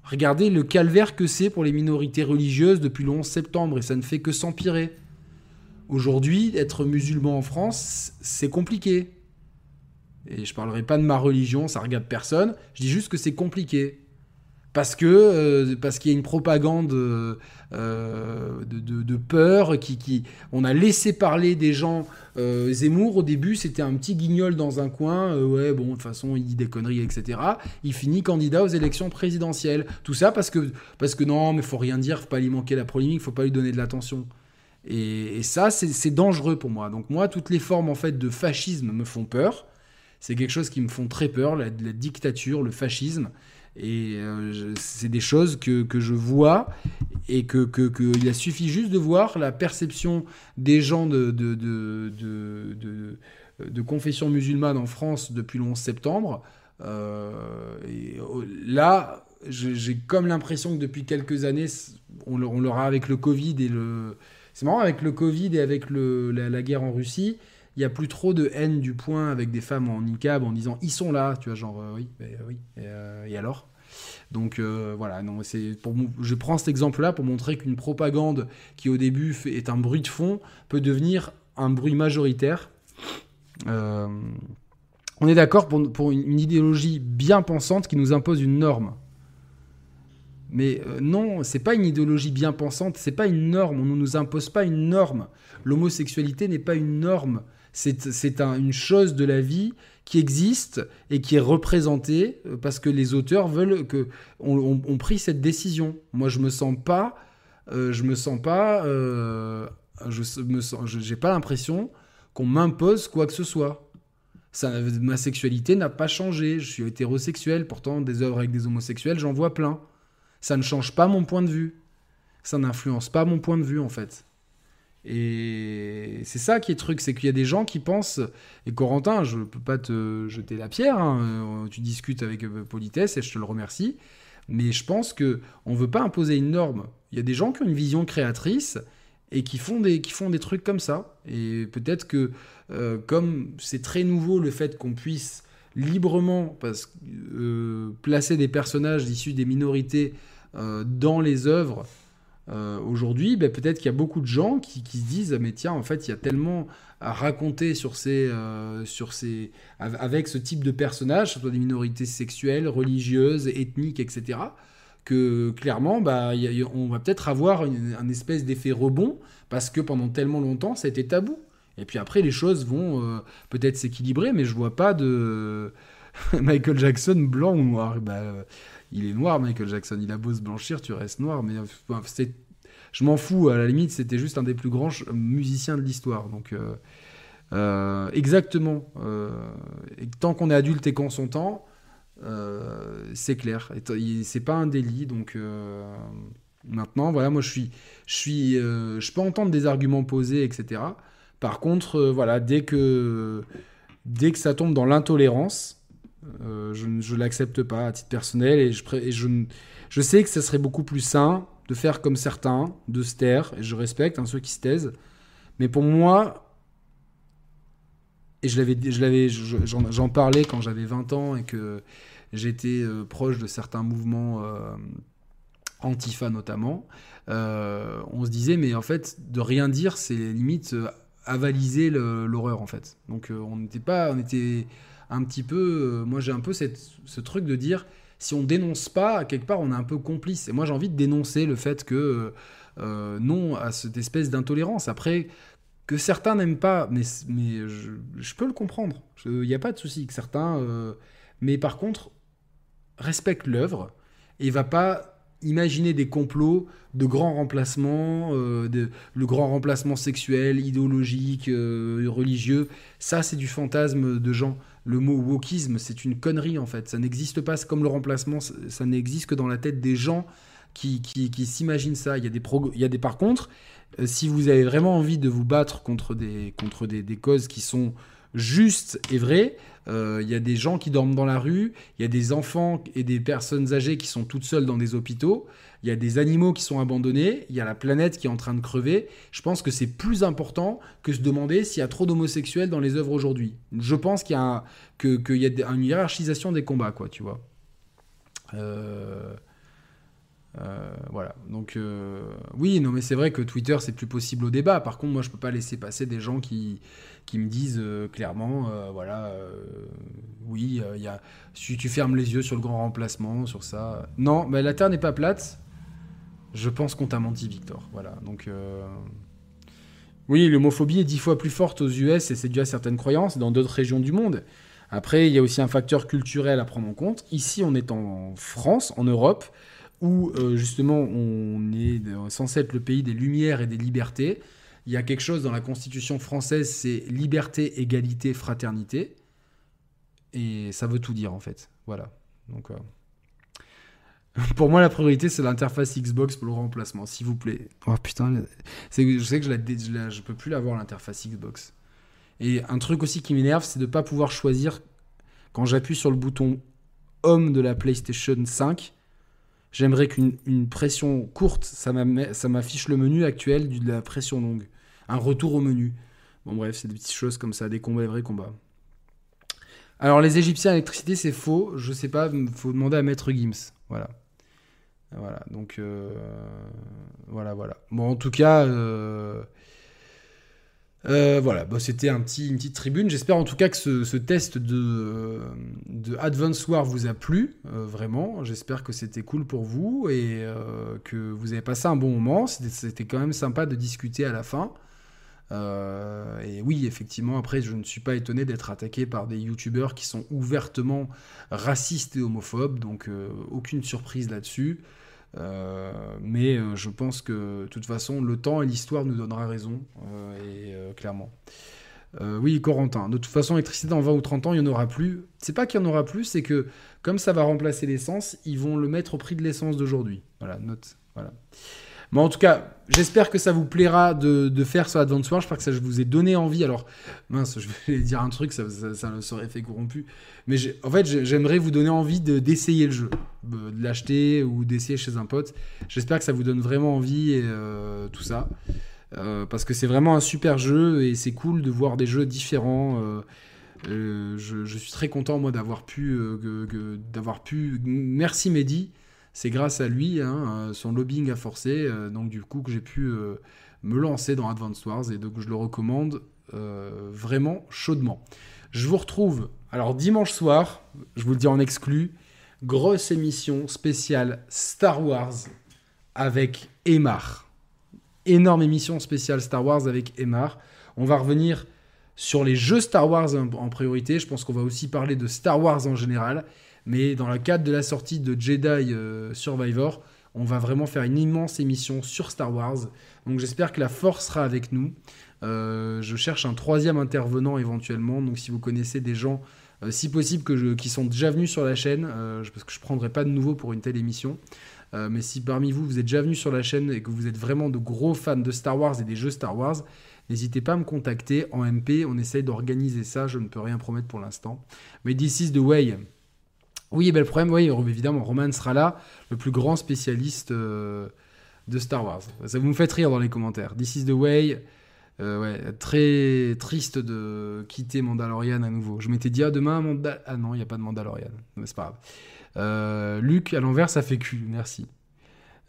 Regardez le calvaire que c'est pour les minorités religieuses depuis le 11 septembre et ça ne fait que s'empirer. Aujourd'hui, être musulman en France, c'est compliqué. Et je parlerai pas de ma religion, ça regarde personne. Je dis juste que c'est compliqué parce que euh, parce qu'il y a une propagande euh, de, peur qui, qui on a laissé parler des gens euh, Zemmour au début c'était un petit guignol dans un coin ouais bon de toute façon il dit des conneries etc il finit candidat aux élections présidentielles tout ça parce que parce que non mais faut rien dire faut pas lui manquer la polémique faut pas lui donner de l'attention et, ça c'est dangereux pour moi donc moi toutes les formes en fait de fascisme me font peur c'est quelque chose qui me font très peur la dictature le fascisme et euh, c'est des choses que, que, je vois et que, que, il a suffi juste de voir la perception des gens de, de, de, confession musulmane en France depuis le 11 septembre. Euh, oh, là, j'ai comme l'impression que depuis quelques années, on l'aura avec le Covid et le. C'est marrant, avec le Covid et avec la, guerre en Russie, il n'y a plus trop de haine du point avec des femmes en niqab en disant ils sont là, tu vois, genre euh, oui, oui, et, et alors? Donc euh, voilà, non, pour je prends cet exemple-là pour montrer qu'une propagande qui au début est un bruit de fond peut devenir un bruit majoritaire. Euh, on est d'accord pour une, idéologie bien pensante qui nous impose une norme. Mais euh, non, c'est pas une idéologie bien pensante, c'est pas une norme. On ne nous impose pas une norme. L'homosexualité n'est pas une norme. C'est une chose de la vie qui existe et qui est représentée euh, parce que les auteurs veulent que on, pris cette décision. Moi, je me sens pas, euh, je me sens pas, euh, je me sens, j'ai pas l'impression qu'on m'impose quoi que ce soit. Ma sexualité n'a pas changé. Je suis hétérosexuel, pourtant des œuvres avec des homosexuels, j'en vois plein. Ça ne change pas mon point de vue. Ça n'influence pas mon point de vue en fait. Et c'est ça qui est truc, c'est qu'il y a des gens qui pensent, et Corentin, je ne peux pas te jeter la pierre, hein, euh, tu discutes avec euh, politesse et je te le remercie, mais je pense que on veut pas imposer une norme. Il y a des gens qui ont une vision créatrice et qui font des, qui font des trucs comme ça. Et peut-être que euh, comme c'est très nouveau le fait qu'on puisse librement placer des personnages issus des minorités dans les œuvres, euh, aujourd'hui, ben, peut-être qu'il y a beaucoup de gens qui, se disent mais tiens, en fait, il y a tellement à raconter sur ces, euh, sur ces, avec ce type de personnages, soit des minorités sexuelles, religieuses, ethniques, etc., que clairement, bah, on va peut-être avoir un espèce d'effet rebond parce que pendant tellement longtemps, ça a été tabou. Et puis après, les choses vont euh, peut-être s'équilibrer, mais je vois pas de <laughs> Michael Jackson blanc ou noir. Bah, il est noir, Michael Jackson. Il a beau se blanchir, tu restes noir. Mais je m'en fous. À la limite, c'était juste un des plus grands musiciens de l'histoire. Donc, euh, euh, exactement. Euh, et tant qu'on est adulte et qu'on son temps, c'est clair. C'est pas un délit. Donc, maintenant, voilà, moi, je suis, je suis, je peux entendre des arguments posés, etc. Par contre, voilà, dès que, dès que ça tombe dans l'intolérance, je ne l'accepte pas à titre personnel et, je, je, sais que ça serait beaucoup plus sain de faire comme certains, de se taire, et je respecte hein, ceux qui se taisent. Mais pour moi, et je je j'en, parlais quand j'avais 20 ans et que j'étais proche de certains mouvements Antifa notamment, euh, on se disait, mais en fait, de rien dire, c'est limite euh, avaliser l'horreur, en fait. Donc euh, on n'était pas, on était un petit peu, moi j'ai un peu cette, ce truc de dire, si on dénonce pas, quelque part, on est un peu complice. Et moi j'ai envie de dénoncer le fait que non à cette espèce d'intolérance. Après, que certains n'aiment pas, mais, mais je, peux le comprendre. Il n'y a pas de souci que certains... mais par contre, respecte l'œuvre et va pas imaginer des complots de grands remplacements, euh, de, le grand remplacement sexuel, idéologique, euh, religieux, ça c'est du fantasme de gens. Le mot wokisme, c'est une connerie en fait. Ça n'existe pas, comme le remplacement, ça, n'existe que dans la tête des gens qui, qui, s'imaginent ça. Il y a des, il y a des par contre, euh, si vous avez vraiment envie de vous battre contre des, contre des, des causes qui sont justes et vraies, il euh, y a des gens qui dorment dans la rue, il y a des enfants et des personnes âgées qui sont toutes seules dans des hôpitaux, il y a des animaux qui sont abandonnés, il y a la planète qui est en train de crever. Je pense que c'est plus important que se demander s'il y a trop d'homosexuels dans les œuvres aujourd'hui. Je pense qu'il y a, que, y a une hiérarchisation des combats, quoi, tu vois. Euh... Euh, voilà. Donc, euh, oui, non, mais c'est vrai que Twitter, c'est plus possible au débat. Par contre, moi, je peux pas laisser passer des gens qui, qui me disent euh, clairement, voilà, oui, y a, si tu fermes les yeux sur le grand remplacement, sur ça. Non, mais la Terre n'est pas plate. Je pense qu'on t'a menti, Victor. Voilà. Donc, oui, l'homophobie est dix fois plus forte aux US et c'est dû à certaines croyances dans d'autres régions du monde. Après, il y a aussi un facteur culturel à prendre en compte. Ici, on est en France, en Europe où euh, justement on est censé être le pays des lumières et des libertés. Il y a quelque chose dans la Constitution française, c'est liberté, égalité, fraternité. Et ça veut tout dire en fait. Voilà. Donc, euh, <laughs> pour moi, la priorité, c'est l'interface Xbox pour le remplacement, s'il vous plaît. Oh putain, je sais que je, je, peux plus l'avoir, l'interface Xbox. Et un truc aussi qui m'énerve, c'est de ne pas pouvoir choisir, quand j'appuie sur le bouton Home de la PlayStation 5, J'aimerais qu'une pression courte, ça m'affiche le menu actuel de la pression longue. Un retour au menu. Bon bref, c'est des petites choses comme ça, des combats, des vrais combats. Alors les Égyptiens à l'électricité, c'est faux. Je sais pas, faut demander à Maître Gims. Voilà. Voilà, donc euh, voilà, voilà. Bon, en tout cas, euh, euh, voilà, bah, c'était une petite tribune. J'espère en tout cas que ce, test de, de, Advance War vous a plu, euh, vraiment. J'espère que c'était cool pour vous et euh, que vous avez passé un bon moment. C'était quand même sympa de discuter à la fin. et oui, effectivement, après, je ne suis pas étonné d'être attaqué par des youtubeurs qui sont ouvertement racistes et homophobes, donc aucune surprise là-dessus. Euh, mais euh, je pense que de toute façon, le temps et l'histoire nous donnera raison, euh, et clairement. oui, Corentin. De toute façon, l'électricité dans 20 ou 30 ans, il n'y en aura plus. C'est pas qu'il y en aura plus, c'est que comme ça va remplacer l'essence, ils vont le mettre au prix de l'essence d'aujourd'hui. Voilà, note. Voilà. Mais en tout cas, j'espère que ça vous plaira de, faire ce Advance War. J'espère que ça je vous ai donné envie. Alors, mince, je vais <laughs> dire un truc, ça, ça, ça serait fait corrompu. Mais en fait, j'aimerais vous donner envie d'essayer le jeu, de l'acheter ou d'essayer chez un pote. J'espère que ça vous donne vraiment envie et euh, tout ça. Euh, parce que c'est vraiment un super jeu et c'est cool de voir des jeux différents. Euh, je, je, suis très content, moi, d'avoir pu, d'avoir pu. Merci Mehdi c'est grâce à lui, hein, euh, son lobbying a forcé, euh, donc du coup que j'ai pu euh, me lancer dans Advance Wars et donc je le recommande vraiment chaudement. Je vous retrouve alors dimanche soir, je vous le dis en exclu, grosse émission spéciale Star Wars avec Emar. Énorme émission spéciale Star Wars avec Emar. On va revenir sur les jeux Star Wars en priorité. Je pense qu'on va aussi parler de Star Wars en général. Mais dans le cadre de la sortie de Jedi euh, Survivor, on va vraiment faire une immense émission sur Star Wars. Donc j'espère que la force sera avec nous. Euh, je cherche un troisième intervenant éventuellement. Donc si vous connaissez des gens, euh, si possible, que qui sont déjà venus sur la chaîne, parce que je ne prendrai pas de nouveau pour une telle émission. Mais si parmi vous, vous êtes déjà venu sur la chaîne et que vous êtes vraiment de gros fans de Star Wars et des jeux Star Wars, n'hésitez pas à me contacter en MP. On essaye d'organiser ça. Je ne peux rien promettre pour l'instant. Mais is the way. Oui, ben le problème, oui, évidemment, Roman sera là, le plus grand spécialiste euh, de Star Wars. Ça vous me fait rire dans les commentaires. This is the way. Euh, ouais, très triste de quitter Mandalorian à nouveau. Je m'étais dit, ah, demain, Mandal... Ah non, il n'y a pas de Mandalorian. Mais c'est pas grave. Euh, Luc, à l'envers, ça fait cul. Merci.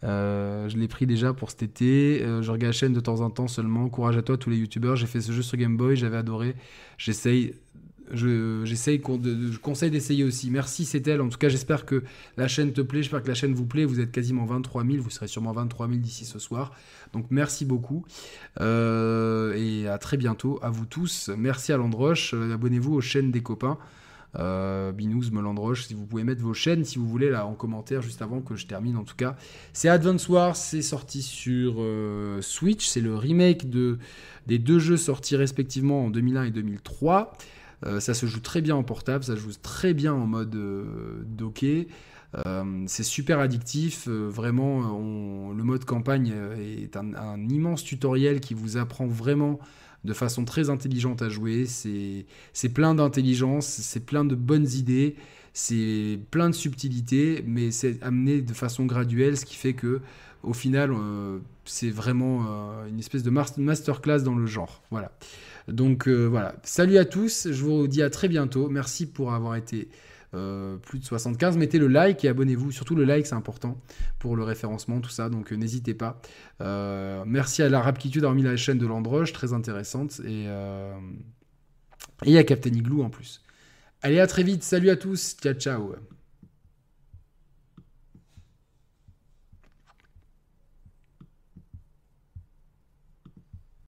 Euh, je l'ai pris déjà pour cet été. je regarde la chaîne de temps en temps seulement. Courage à toi, tous les youtubeurs. J'ai fait ce jeu sur Game Boy, j'avais adoré. J'essaye j'essaye, je conseille d'essayer aussi. Merci, c'est elle. En tout cas, j'espère que la chaîne te plaît. J'espère que la chaîne vous plaît. Vous êtes quasiment 23 000. Vous serez sûrement 23 000 d'ici ce soir. Donc, merci beaucoup. Euh, et à très bientôt à vous tous. Merci à Landroche. Euh, abonnez-vous aux chaînes des copains. Euh, Binous, Melandroche, si vous pouvez mettre vos chaînes, si vous voulez, là en commentaire, juste avant que je termine en tout cas. C'est Advance Wars, c'est sorti sur Switch, c'est le remake de, des deux jeux sortis respectivement en 2001 et 2003. Euh, ça se joue très bien en portable, ça joue très bien en mode euh, docké. Euh, c'est super addictif, vraiment. le mode campagne est un, immense tutoriel qui vous apprend vraiment de façon très intelligente à jouer. C'est plein d'intelligence, c'est plein de bonnes idées, c'est plein de subtilités, mais c'est amené de façon graduelle, ce qui fait que au final, c'est vraiment une espèce de masterclass dans le genre. Voilà. Donc euh, voilà, salut à tous, je vous dis à très bientôt. Merci pour avoir été euh, plus de 75. Mettez le like et abonnez-vous. Surtout le like, c'est important pour le référencement, tout ça. Donc euh, n'hésitez pas. merci à la Rapkitude d'avoir la chaîne de Landroche, très intéressante. Et, et à Captain Igloo en plus. Allez, à très vite. Salut à tous. Ciao, ciao.